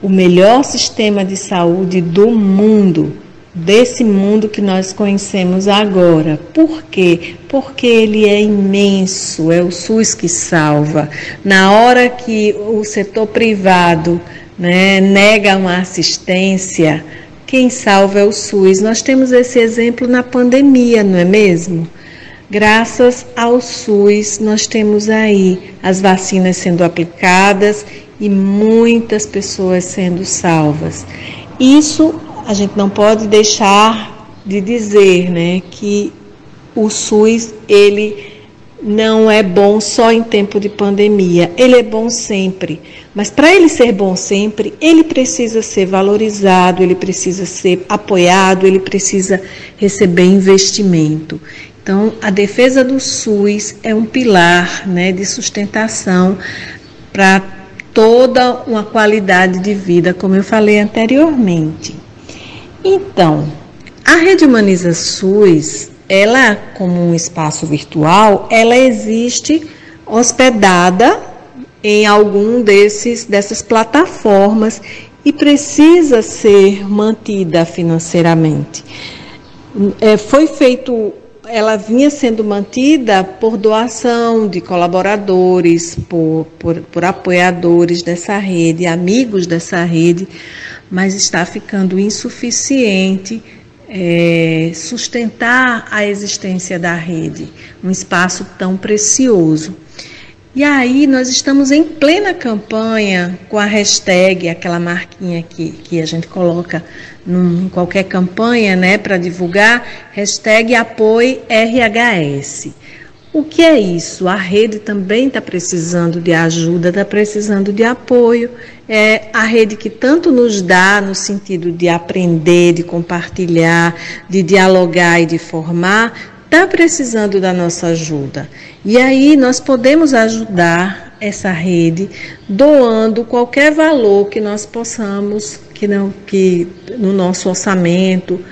o melhor sistema de saúde do mundo, desse mundo que nós conhecemos agora. Por quê? Porque ele é imenso, é o SUS que salva. Na hora que o setor privado né, nega uma assistência, quem salva é o SUS. Nós temos esse exemplo na pandemia, não é mesmo? Graças ao SUS, nós temos aí as vacinas sendo aplicadas e muitas pessoas sendo salvas. Isso a gente não pode deixar de dizer, né, que o SUS ele não é bom só em tempo de pandemia, ele é bom sempre. Mas para ele ser bom sempre, ele precisa ser valorizado, ele precisa ser apoiado, ele precisa receber investimento. Então, a defesa do SUS é um pilar né, de sustentação para toda uma qualidade de vida, como eu falei anteriormente. Então, a Rede Humaniza SUS, ela, como um espaço virtual, ela existe hospedada em algum desses dessas plataformas e precisa ser mantida financeiramente. É, foi feito, ela vinha sendo mantida por doação de colaboradores, por, por, por apoiadores dessa rede, amigos dessa rede, mas está ficando insuficiente é, sustentar a existência da rede, um espaço tão precioso. E aí nós estamos em plena campanha com a hashtag, aquela marquinha que, que a gente coloca num, em qualquer campanha, né, para divulgar, hashtag apoio RHS. O que é isso? A rede também está precisando de ajuda, está precisando de apoio. É a rede que tanto nos dá no sentido de aprender, de compartilhar, de dialogar e de formar, está precisando da nossa ajuda. E aí nós podemos ajudar essa rede doando qualquer valor que nós possamos, que não que no nosso orçamento,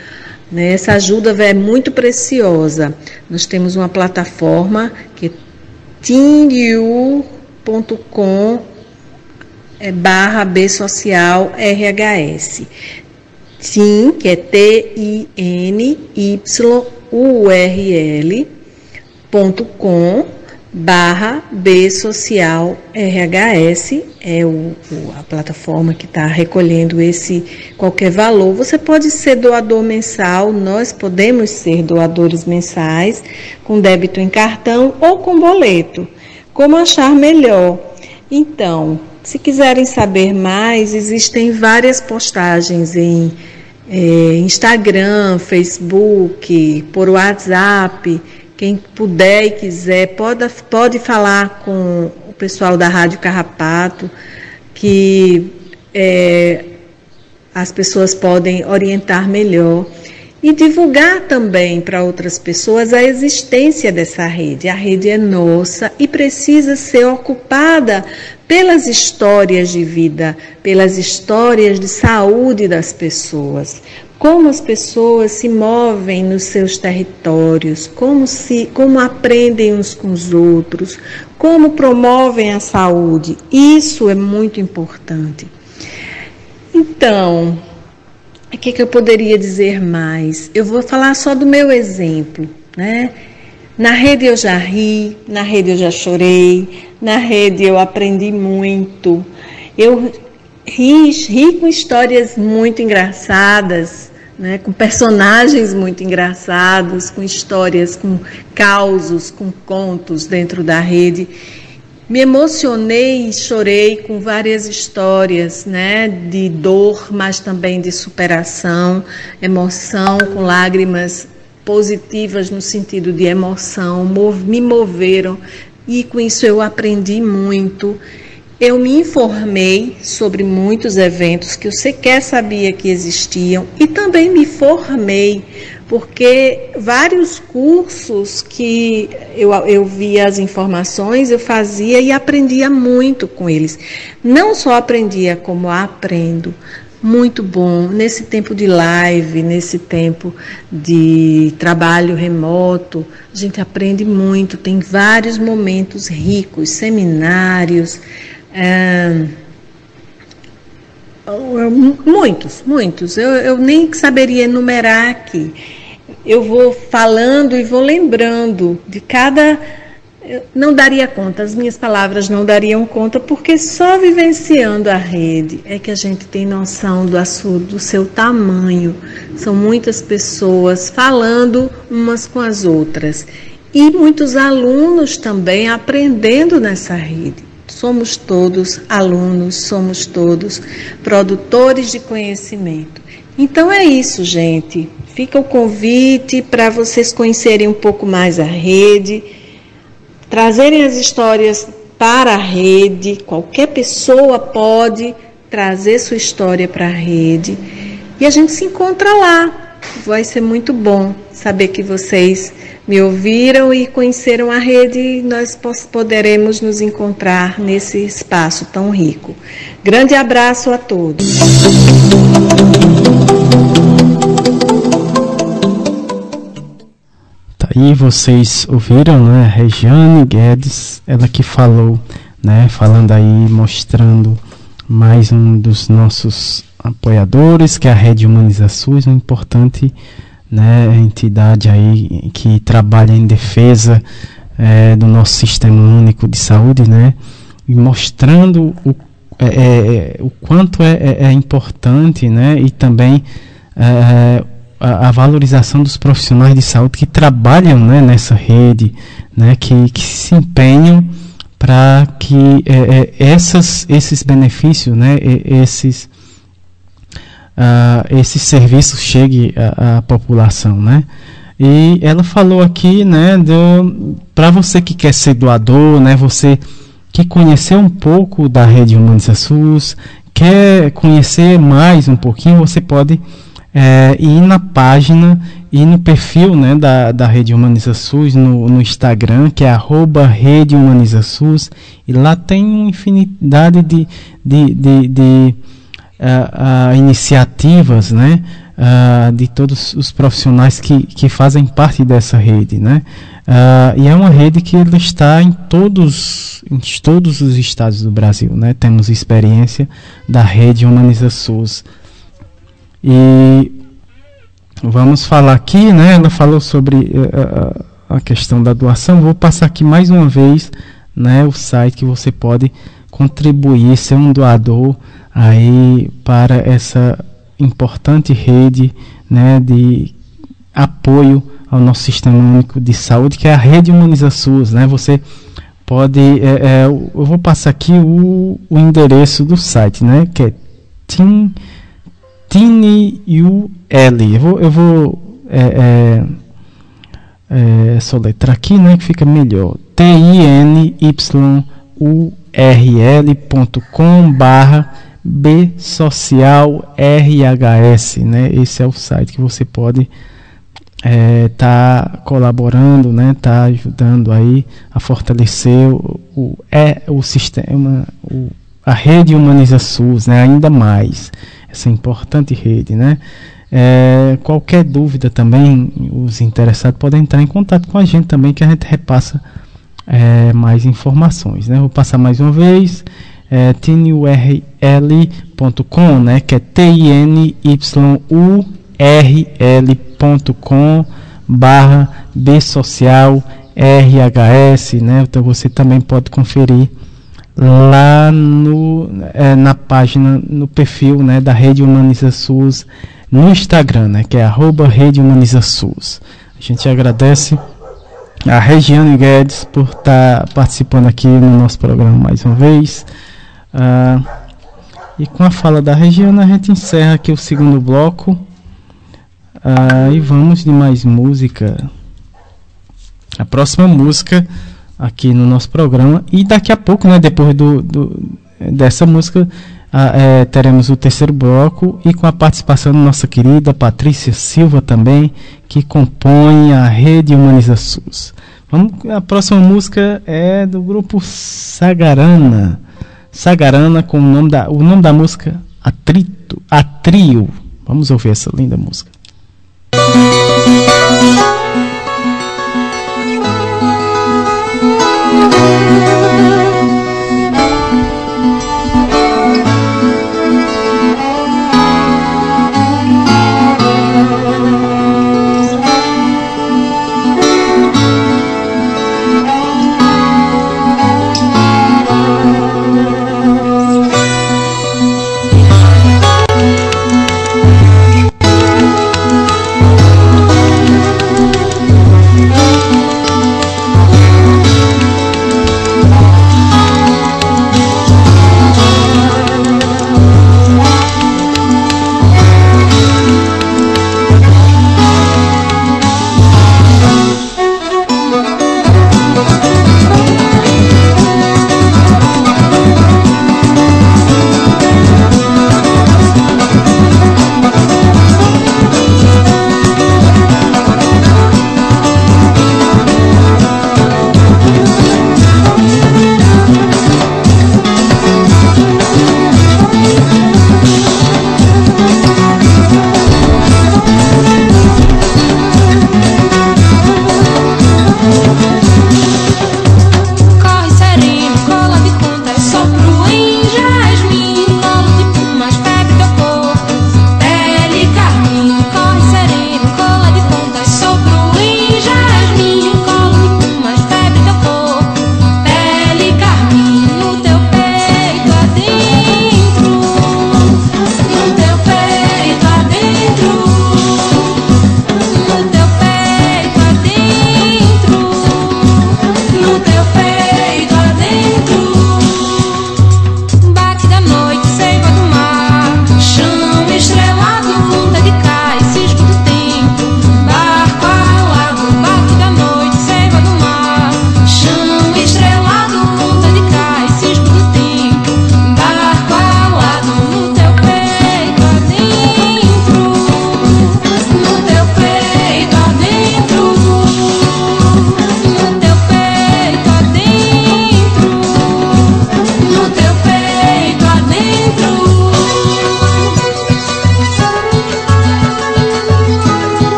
né? Essa ajuda é muito preciosa. Nós temos uma plataforma que é tindiu.com é, barra B social RHS. TIN, que é T-I-N-Y-U-R-L.com barra Social RHS, é o a plataforma que está recolhendo esse qualquer valor. Você pode ser doador mensal, nós podemos ser doadores mensais, com débito em cartão ou com boleto, como achar melhor. Então, se quiserem saber mais, existem várias postagens em é, Instagram, Facebook, por WhatsApp quem puder e quiser, pode, pode falar com o pessoal da Rádio Carrapato, que é, as pessoas podem orientar melhor. E divulgar também para outras pessoas a existência dessa rede. A rede é nossa e precisa ser ocupada pelas histórias de vida, pelas histórias de saúde das pessoas como as pessoas se movem nos seus territórios, como, se, como aprendem uns com os outros, como promovem a saúde. Isso é muito importante. Então, o que, que eu poderia dizer mais? Eu vou falar só do meu exemplo, né? Na rede eu já ri, na rede eu já chorei, na rede eu aprendi muito. Eu ri, ri com histórias muito engraçadas, né, com personagens muito engraçados, com histórias, com causos, com contos dentro da rede. Me emocionei e chorei com várias histórias, né, de dor, mas também de superação, emoção com lágrimas positivas no sentido de emoção, me moveram e com isso eu aprendi muito. Eu me informei sobre muitos eventos que eu sequer sabia que existiam e também me formei, porque vários cursos que eu, eu via as informações, eu fazia e aprendia muito com eles. Não só aprendia, como aprendo. Muito bom nesse tempo de live, nesse tempo de trabalho remoto, a gente aprende muito. Tem vários momentos ricos, seminários, é, muitos, muitos. Eu, eu nem saberia enumerar aqui. Eu vou falando e vou lembrando de cada. Não daria conta, as minhas palavras não dariam conta, porque só vivenciando a rede é que a gente tem noção do, do seu tamanho. São muitas pessoas falando umas com as outras. E muitos alunos também aprendendo nessa rede. Somos todos alunos, somos todos produtores de conhecimento. Então é isso, gente. Fica o convite para vocês conhecerem um pouco mais a rede, trazerem as histórias para a rede. Qualquer pessoa pode trazer sua história para a rede e a gente se encontra lá. Vai ser muito bom saber que vocês me ouviram e conheceram a rede, nós poderemos nos encontrar nesse espaço tão rico. Grande abraço a todos. e vocês ouviram, né? Regiane Guedes, ela que falou, né? Falando aí, mostrando mais um dos nossos apoiadores, que é a Rede Humaniza SUS, uma importante né, entidade aí que trabalha em defesa é, do nosso sistema único de saúde, né? E mostrando o, é, é, o quanto é, é, é importante, né? E também é, a, a, valorização dos profissionais de saúde que trabalham né, nessa rede, né? Que, que se empenham para que essas, esses benefícios, né? Esses uh, esse serviço chegue à, à, população, né? E ela falou aqui, né, para você que quer ser doador, né, você que conheceu um pouco da rede Humaniza SUS, quer conhecer mais um pouquinho, você pode é, ir na página e no perfil né, da, da Rede Humaniza SUS no, no Instagram, que é arroba Rede Humaniza SUS, e lá tem uma infinidade de, de, de, de uh, uh, iniciativas, né? Uh, de todos os profissionais que, que fazem parte dessa rede, né? e é uma rede que ela está em todos, em todos os estados do Brasil, né? Temos experiência da rede Humaniza SUS. E vamos falar aqui, né? Ela falou sobre a questão da doação. Vou passar aqui mais uma vez, né? O site que você pode contribuir, ser um doador aí para essa importante rede né, de apoio ao nosso sistema único de saúde, que é a rede Humaniza SUS. Né? Você pode. É, é, eu vou passar aqui o, o endereço do site, né? Que é TIN. Eu vou, eu vou é, é, é, soletrar aqui, né? Que fica melhor. T-I-N-Y-U-R-L.com barra B Social RHS, né? Esse é o site que você pode estar é, tá colaborando, né? Tá ajudando aí a fortalecer o, o é o sistema, o, a rede Humaniza SUS, né? Ainda mais essa importante rede, né? É, qualquer dúvida também, os interessados podem entrar em contato com a gente também, que a gente repassa é, mais informações. Né? Vou passar mais uma vez é, tinurl.com, né, que é T-I-N-Y-U-R-L.com barra B social RHS, né, então você também pode conferir lá no, é, na página, no perfil, né, da Rede Humaniza SUS no Instagram, né, que é arroba Rede Humaniza SUS. A gente agradece a Regiane Guedes por estar tá participando aqui no nosso programa mais uma vez. Ah, e com a fala da região, a gente encerra aqui o segundo bloco. Ah, e vamos de mais música. A próxima música aqui no nosso programa. E daqui a pouco, né, depois do, do dessa música, ah, é, teremos o terceiro bloco e com a participação da nossa querida Patrícia Silva também, que compõe a Rede Humaniza SUS. Vamos, a próxima música é do grupo Sagarana. Sagarana com o nome da, o nome da música Atrito, Atrio. Vamos ouvir essa linda música.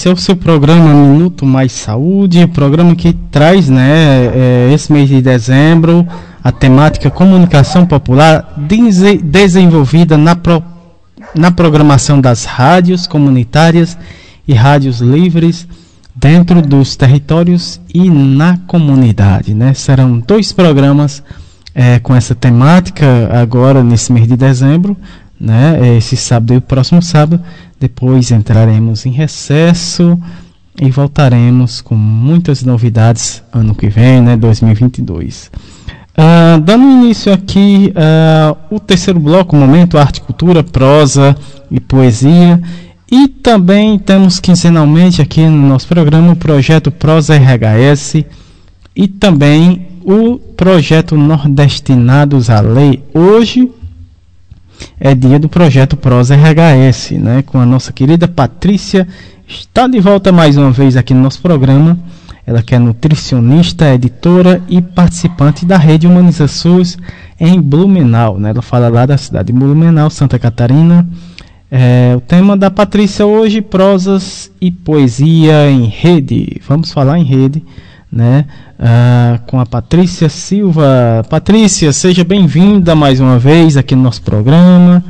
Esse é o seu programa Minuto Mais Saúde, programa que traz, né, é, esse mês de dezembro, a temática comunicação popular desenvolvida na, pro, na programação das rádios comunitárias e rádios livres dentro dos territórios e na comunidade, né? Serão dois programas é, com essa temática agora nesse mês de dezembro, né? Esse sábado e o próximo sábado. Depois entraremos em recesso e voltaremos com muitas novidades ano que vem, né? 2022. Uh, dando início aqui uh, o terceiro bloco, momento arte, cultura, prosa e poesia. E também temos quinzenalmente aqui no nosso programa o projeto Prosa RHS e também o projeto Nordestinados à Lei. Hoje é dia do projeto Prosa RHS, né, com a nossa querida Patrícia, está de volta mais uma vez aqui no nosso programa. Ela que é nutricionista, editora e participante da Rede Humaniza SUS em Blumenau. Né? Ela fala lá da cidade de Blumenau, Santa Catarina. É, o tema da Patrícia hoje, prosas e poesia em rede. Vamos falar em rede, né? Ah, com a Patrícia Silva. Patrícia, seja bem-vinda mais uma vez aqui no nosso programa.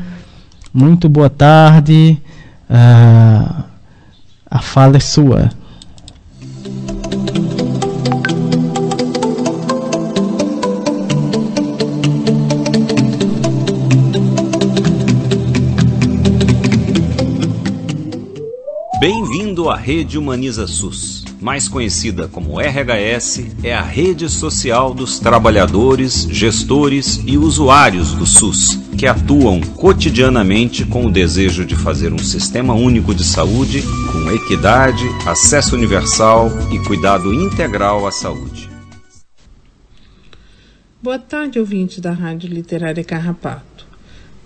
Muito boa tarde. Ah, a fala é sua. Bem-vindo à Rede Humaniza SUS. Mais conhecida como RHS, é a rede social dos trabalhadores, gestores e usuários do SUS, que atuam cotidianamente com o desejo de fazer um sistema único de saúde com equidade, acesso universal e cuidado integral à saúde. Boa tarde, ouvintes da Rádio Literária Carrapato.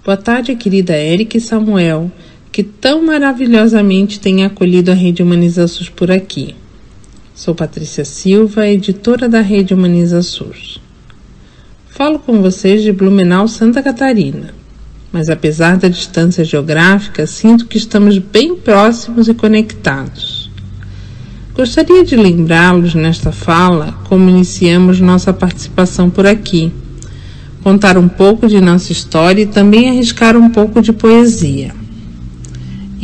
Boa tarde, querida Eric e Samuel que tão maravilhosamente tem acolhido a Rede Humaniza SUS por aqui. Sou Patrícia Silva, editora da Rede Humaniza SUS. Falo com vocês de Blumenau, Santa Catarina, mas apesar da distância geográfica, sinto que estamos bem próximos e conectados. Gostaria de lembrá-los nesta fala como iniciamos nossa participação por aqui, contar um pouco de nossa história e também arriscar um pouco de poesia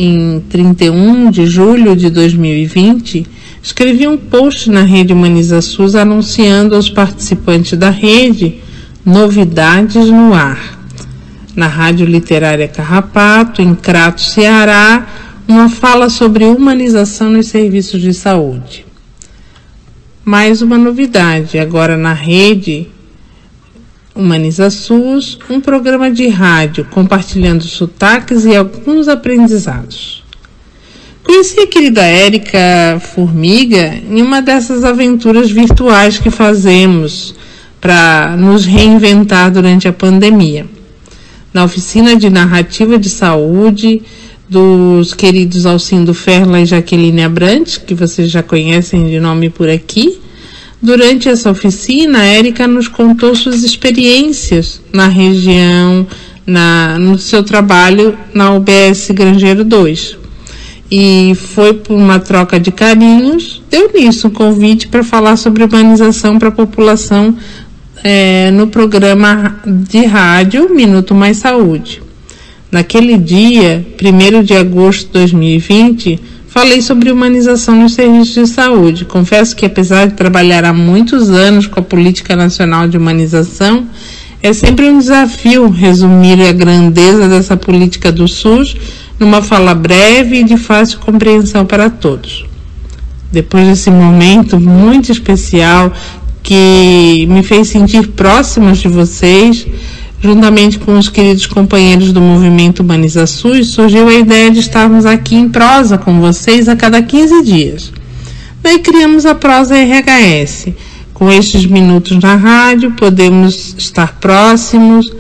em 31 de julho de 2020, escrevi um post na rede Humaniza SUS anunciando aos participantes da rede novidades no ar. Na Rádio Literária Carrapato, em Crato, Ceará, uma fala sobre humanização nos serviços de saúde. Mais uma novidade, agora na rede Humaniza SUS, um programa de rádio compartilhando sotaques e alguns aprendizados. Conheci a querida Érica Formiga em uma dessas aventuras virtuais que fazemos para nos reinventar durante a pandemia. Na oficina de narrativa de saúde dos queridos Alcindo Ferla e Jaqueline Abrantes, que vocês já conhecem de nome por aqui, Durante essa oficina, a Érica nos contou suas experiências na região, na, no seu trabalho na UBS Grangeiro 2. E foi por uma troca de carinhos, deu nisso um convite para falar sobre urbanização para a população é, no programa de rádio Minuto Mais Saúde. Naquele dia, 1 de agosto de 2020, falei sobre humanização nos serviços de saúde. Confesso que, apesar de trabalhar há muitos anos com a Política Nacional de Humanização, é sempre um desafio resumir a grandeza dessa política do SUS numa fala breve e de fácil compreensão para todos. Depois desse momento muito especial que me fez sentir próximos de vocês, Juntamente com os queridos companheiros do movimento Humaniza SUS, surgiu a ideia de estarmos aqui em prosa com vocês a cada 15 dias. Daí criamos a Prosa RHS. Com estes minutos na rádio, podemos estar próximos,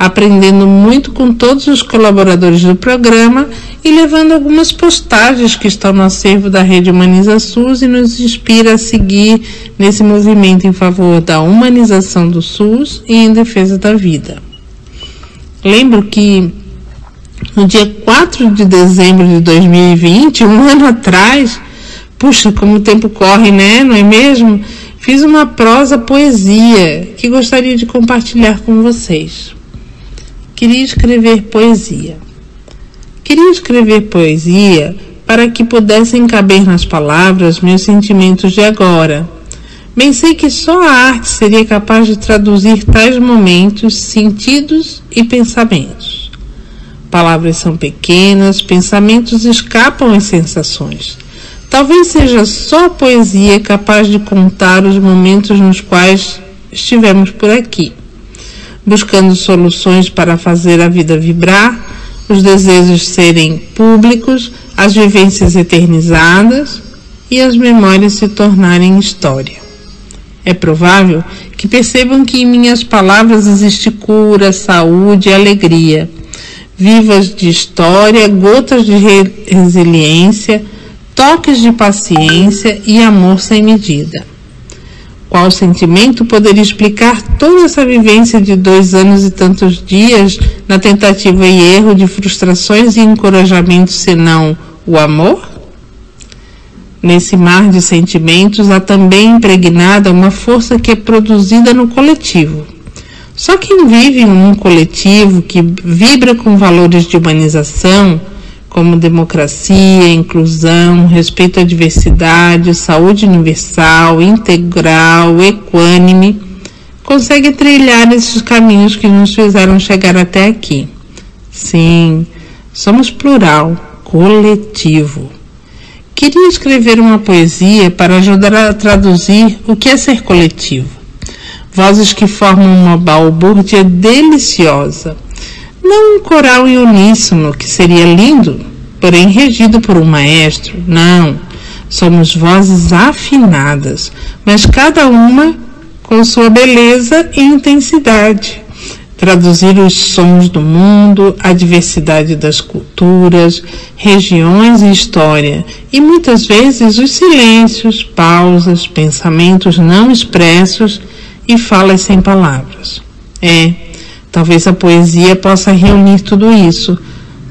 aprendendo muito com todos os colaboradores do programa e levando algumas postagens que estão no acervo da Rede Humaniza SUS e nos inspira a seguir nesse movimento em favor da humanização do SUS e em defesa da vida. Lembro que no dia 4 de dezembro de 2020, um ano atrás, puxa, como o tempo corre, né? Não é mesmo? Fiz uma prosa poesia que gostaria de compartilhar com vocês. Queria escrever poesia. Queria escrever poesia para que pudessem caber nas palavras meus sentimentos de agora. Bem sei que só a arte seria capaz de traduzir tais momentos, sentidos e pensamentos. Palavras são pequenas, pensamentos escapam às sensações. Talvez seja só a poesia capaz de contar os momentos nos quais estivemos por aqui, buscando soluções para fazer a vida vibrar, os desejos serem públicos, as vivências eternizadas e as memórias se tornarem história. É provável que percebam que em minhas palavras existe cura, saúde e alegria, vivas de história, gotas de re resiliência, toques de paciência e amor sem medida. Qual sentimento poderia explicar toda essa vivência de dois anos e tantos dias na tentativa e erro de frustrações e encorajamentos, senão o amor? Nesse mar de sentimentos há também impregnada uma força que é produzida no coletivo. Só quem vive em um coletivo que vibra com valores de humanização, como democracia, inclusão, respeito à diversidade, saúde universal, integral, equânime, consegue trilhar esses caminhos que nos fizeram chegar até aqui. Sim, somos plural, coletivo. Queria escrever uma poesia para ajudar a traduzir o que é ser coletivo. Vozes que formam uma balbúrdia deliciosa não um coral em uníssono, que seria lindo, porém regido por um maestro. Não. Somos vozes afinadas, mas cada uma com sua beleza e intensidade. Traduzir os sons do mundo, a diversidade das culturas, regiões e história, e muitas vezes os silêncios, pausas, pensamentos não expressos e falas sem palavras. É, Talvez a poesia possa reunir tudo isso,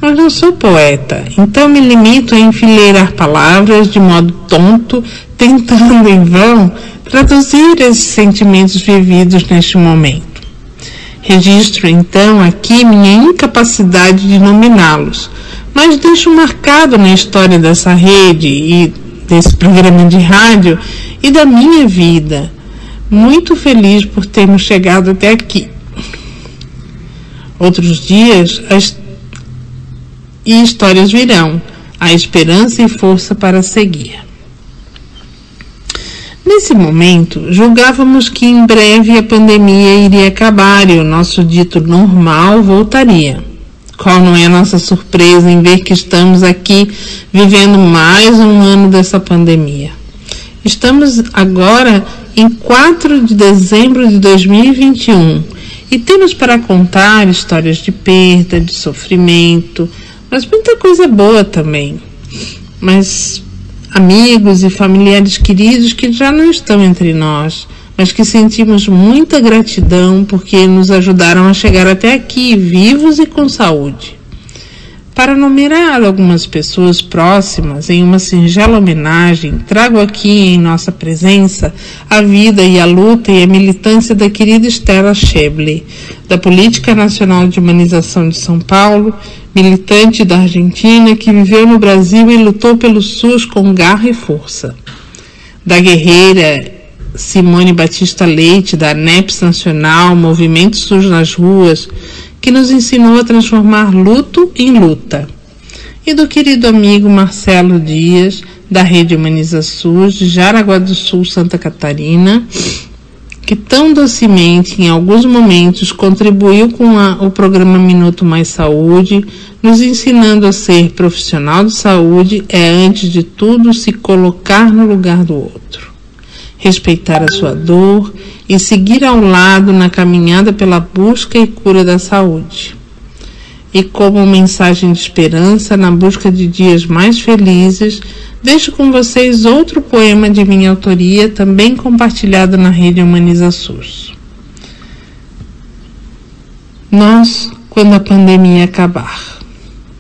mas não sou poeta, então me limito a enfileirar palavras de modo tonto, tentando em vão traduzir esses sentimentos vividos neste momento. Registro então aqui minha incapacidade de nominá-los, mas deixo marcado na história dessa rede e desse programa de rádio e da minha vida. Muito feliz por termos chegado até aqui. Outros dias as... e histórias virão, a esperança e força para seguir. Nesse momento, julgávamos que em breve a pandemia iria acabar e o nosso dito normal voltaria. Qual não é a nossa surpresa em ver que estamos aqui vivendo mais um ano dessa pandemia? Estamos agora em 4 de dezembro de 2021 e temos para contar histórias de perda, de sofrimento, mas muita coisa boa também. Mas amigos e familiares queridos que já não estão entre nós, mas que sentimos muita gratidão porque nos ajudaram a chegar até aqui vivos e com saúde para numerar algumas pessoas próximas em uma singela homenagem, trago aqui em nossa presença a vida e a luta e a militância da querida Estela Scheble, da Política Nacional de Humanização de São Paulo, militante da Argentina que viveu no Brasil e lutou pelo SUS com garra e força. Da guerreira Simone Batista Leite, da ANEPS Nacional, Movimento SUS nas Ruas, que nos ensinou a transformar luto em luta. E do querido amigo Marcelo Dias, da Rede Humaniza SUS, de Jaraguá do Sul, Santa Catarina, que tão docemente, em alguns momentos, contribuiu com a, o programa Minuto Mais Saúde, nos ensinando a ser profissional de saúde é, antes de tudo, se colocar no lugar do outro, respeitar a sua dor e seguir ao lado na caminhada pela busca e cura da saúde. E como mensagem de esperança na busca de dias mais felizes, deixo com vocês outro poema de minha autoria, também compartilhado na rede Humaniza SUS. Nós, quando a pandemia acabar.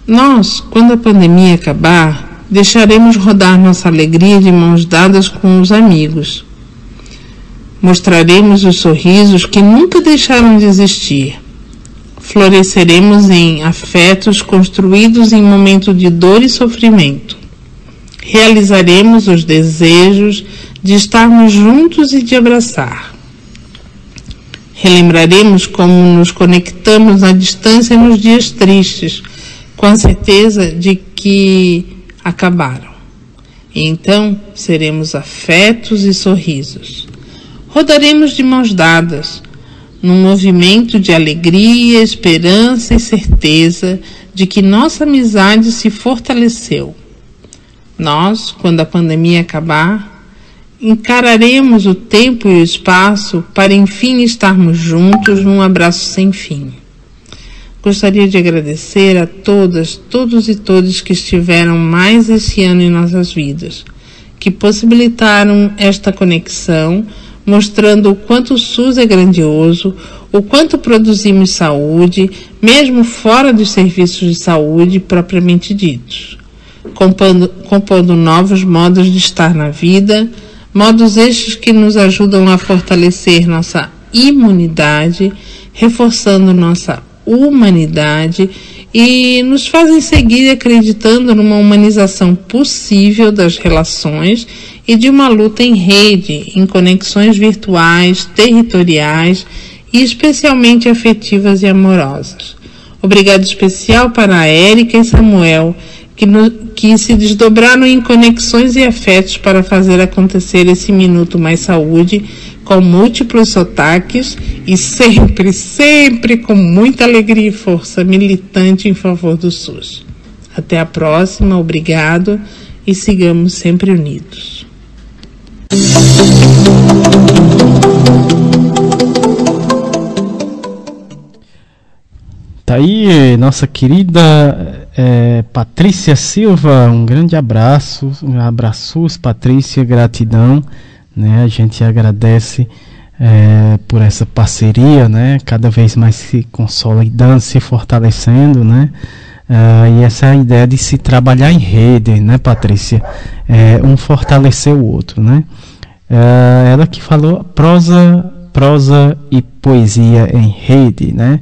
Nós, quando a pandemia acabar, deixaremos rodar nossa alegria de mãos dadas com os amigos. Mostraremos os sorrisos que nunca deixaram de existir. Floresceremos em afetos construídos em momento de dor e sofrimento. Realizaremos os desejos de estarmos juntos e de abraçar. Relembraremos como nos conectamos à distância nos dias tristes, com a certeza de que acabaram. E então seremos afetos e sorrisos. Rodaremos de mãos dadas, num movimento de alegria, esperança e certeza de que nossa amizade se fortaleceu. Nós, quando a pandemia acabar, encararemos o tempo e o espaço para enfim estarmos juntos num abraço sem fim. Gostaria de agradecer a todas, todos e todas que estiveram mais esse ano em nossas vidas, que possibilitaram esta conexão, mostrando o quanto o SUS é grandioso, o quanto produzimos saúde, mesmo fora dos serviços de saúde propriamente ditos, compondo, compondo novos modos de estar na vida, modos estes que nos ajudam a fortalecer nossa imunidade, reforçando nossa humanidade e nos fazem seguir acreditando numa humanização possível das relações e de uma luta em rede, em conexões virtuais, territoriais e especialmente afetivas e amorosas. Obrigado especial para a Érica e Samuel, que, no, que se desdobraram em conexões e afetos para fazer acontecer esse Minuto Mais Saúde com múltiplos sotaques e sempre, sempre com muita alegria e força militante em favor do SUS. Até a próxima, obrigado e sigamos sempre unidos. Tá aí, nossa querida é, Patrícia Silva, um grande abraço, um abraços, Patrícia, gratidão, né? A gente agradece é, por essa parceria, né? Cada vez mais se consolidando, se fortalecendo, né? Uh, e essa é a ideia de se trabalhar em rede, né, Patrícia? É, um fortalecer o outro, né? Uh, ela que falou prosa, prosa e poesia em rede, né?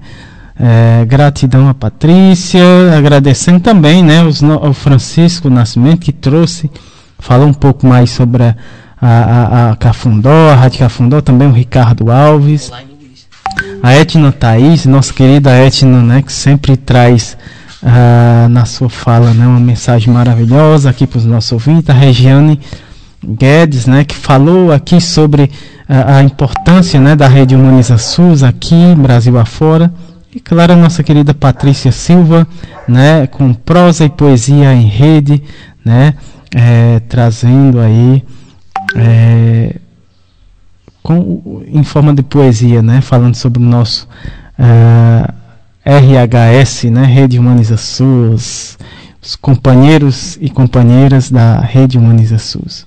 É, gratidão a Patrícia, agradecendo também, né, os, o Francisco Nascimento que trouxe, falou um pouco mais sobre a, a, a Cafundó, a Rádio Cafundó, também o Ricardo Alves, a Etna Thaís, nossa querida Etna, né, que sempre traz uh, na sua fala, né, uma mensagem maravilhosa aqui para os nossos ouvintes, a Regiane Guedes, né, que falou aqui sobre a, a importância, né, da rede Humaniza SUS aqui, Brasil afora, e claro, a nossa querida Patrícia Silva, né, com prosa e poesia em rede, né, é, trazendo aí é, com, em forma de poesia, né, falando sobre o nosso uh, RHS, né, Rede Humaniza SUS, os companheiros e companheiras da Rede Humaniza SUS.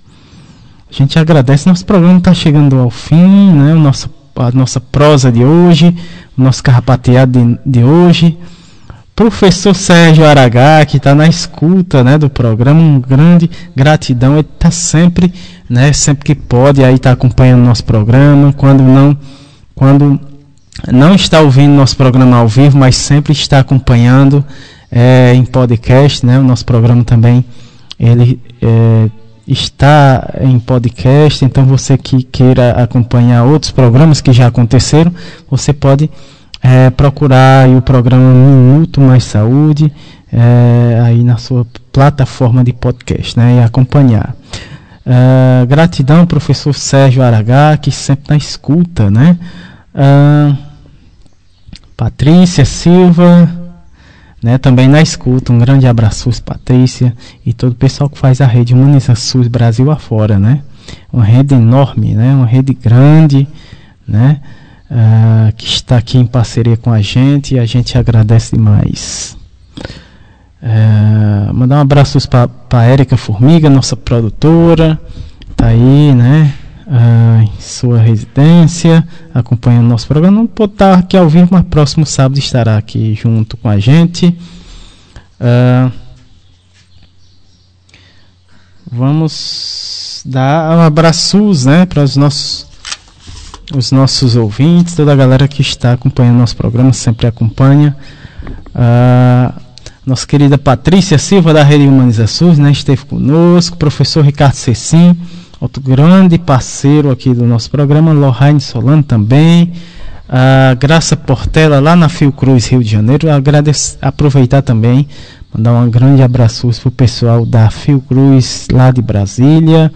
A gente agradece, nosso programa está chegando ao fim, né, o nosso, a nossa prosa de hoje, nosso carrapateado de, de hoje. Professor Sérgio Aragá, que está na escuta né, do programa, um grande gratidão. Ele está sempre, né, sempre que pode, aí está acompanhando nosso programa. Quando não, quando não está ouvindo nosso programa ao vivo, mas sempre está acompanhando é, em podcast, né? O nosso programa também ele é, está em podcast, então você que queira acompanhar outros programas que já aconteceram, você pode é, procurar o programa Minuto Mais Saúde é, aí na sua plataforma de podcast, né, e acompanhar. É, gratidão, professor Sérgio Aragá, que sempre na escuta, né? É, Patrícia Silva, né, também na escuta. Um grande abraço, Patrícia, e todo o pessoal que faz a rede Humaniza SUS Brasil afora, né? Uma rede enorme, né? Uma rede grande, né? Uh, que está aqui em parceria com a gente e a gente agradece demais. Uh, mandar um abraço para a Érica Formiga, nossa produtora, tá aí, né? Uh, em sua residência, acompanhando nosso programa. Não pode estar aqui ao vivo, mas próximo sábado estará aqui junto com a gente. Uh, vamos dar um abraços né, para os nossos, os nossos ouvintes, toda a galera que está acompanhando nosso programa, sempre acompanha. Uh, nossa querida Patrícia Silva da Rede Humanizações, né, esteve conosco, professor Ricardo Cecim, outro grande parceiro aqui do nosso programa, Lohane Solano também, a Graça Portela lá na Fiocruz, Rio de Janeiro. Agradeço, aproveitar também, mandar um grande abraço para o pessoal da Fiocruz lá de Brasília.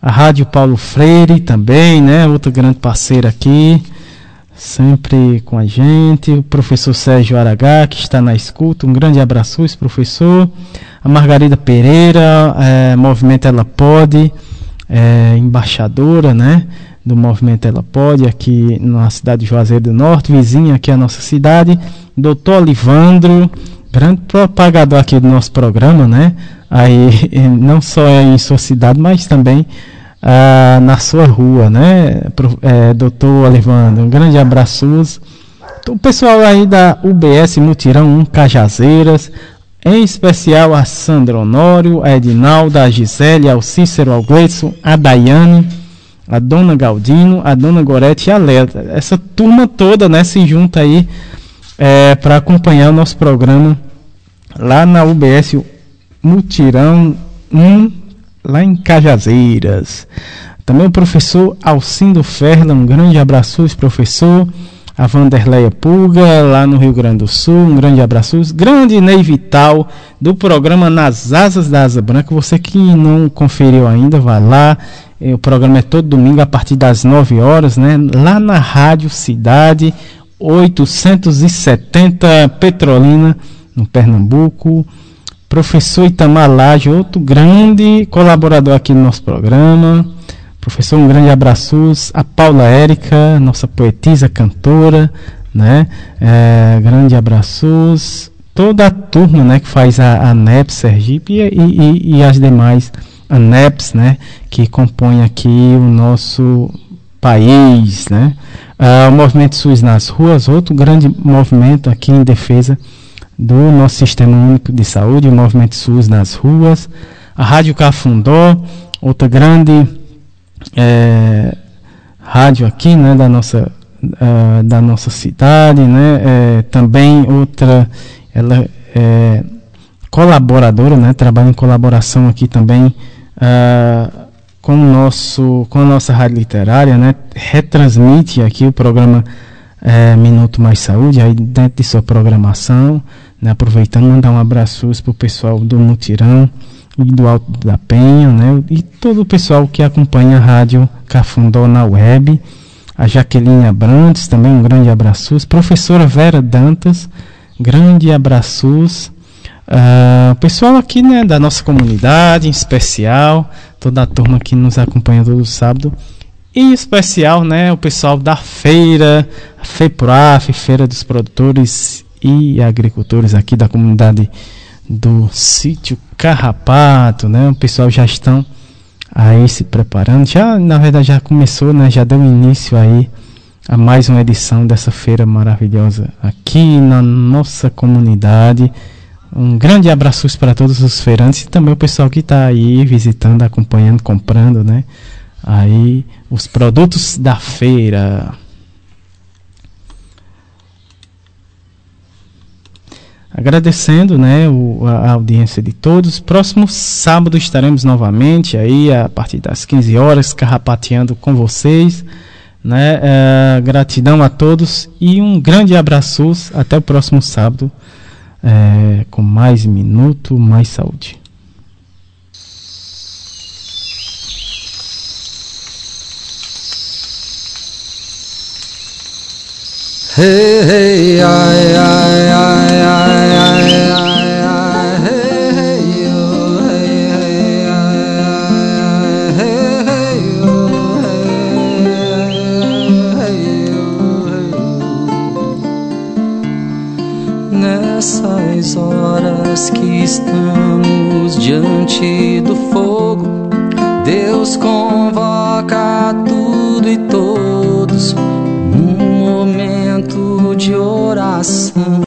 A Rádio Paulo Freire também, né? Outra grande parceira aqui, sempre com a gente. O professor Sérgio Aragá, que está na escuta. Um grande abraço, professor. A Margarida Pereira, é, Movimento Ela Pode, é, embaixadora, né? do movimento Ela Pode, aqui na cidade de Juazeiro do Norte, vizinha aqui a nossa cidade. Doutor Olivandro, grande propagador aqui do nosso programa, né? Aí, não só em sua cidade, mas também ah, na sua rua, né? É, doutor Olivandro, um grande abraço. O pessoal aí da UBS Mutirão 1 Cajazeiras, em especial a Sandra Honório, a Edinalda, a Gisele, ao Cícero, ao Gleison, a Daiane a dona Galdino, a dona Gorete e a Léa. Essa turma toda né, se junta aí é, para acompanhar o nosso programa lá na UBS Mutirão 1, lá em Cajazeiras. Também o professor Alcindo Ferla, um grande abraço, professor. A Vanderleia Pulga, lá no Rio Grande do Sul, um grande abraço. Grande Ney Vital, do programa Nas Asas da Asa Branca. Você que não conferiu ainda, vá lá o programa é todo domingo a partir das 9 horas, né? Lá na Rádio Cidade 870 Petrolina, no Pernambuco. Professor Itamar Laje, outro grande colaborador aqui no nosso programa. Professor, um grande abraço. A Paula Érica, nossa poetisa, cantora, né? É, grande abraços. Toda a turma, né, que faz a, a NEP Sergipe e, e, e as demais ANEPs, né, que compõe aqui o nosso país, né? Ah, o movimento SUS nas ruas, outro grande movimento aqui em defesa do nosso sistema único de saúde, o movimento SUS nas ruas. A Rádio Cafundó, outra grande é, rádio aqui, né, da nossa uh, da nossa cidade, né? É, também outra, ela é colaboradora, né? Trabalha em colaboração aqui também uh, com, nosso, com a nossa rádio literária, né, retransmite aqui o programa é, Minuto Mais Saúde, aí dentro de sua programação, né, aproveitando, mandar um abraço para o pessoal do Mutirão e do Alto da Penha, né, e todo o pessoal que acompanha a rádio Cafundó na web, a Jaqueline Abrantes, também um grande abraço, professora Vera Dantas, grande abraços, Uh, pessoal aqui né, da nossa comunidade, em especial, toda a turma que nos acompanha todo sábado, e em especial né, o pessoal da feira, a FEPRAF, Feira dos Produtores e Agricultores aqui da comunidade do sítio Carrapato, né? O pessoal já estão aí se preparando, já na verdade já começou, né? Já deu início aí a mais uma edição dessa feira maravilhosa aqui na nossa comunidade. Um grande abraço para todos os feirantes e também o pessoal que está aí visitando, acompanhando, comprando, né? Aí os produtos da feira. Agradecendo, né, o, a audiência de todos. Próximo sábado estaremos novamente aí a partir das 15 horas carrapateando com vocês, né? É, gratidão a todos e um grande abraço. Até o próximo sábado é, com mais minuto, mais saúde. Ai, ai. que estamos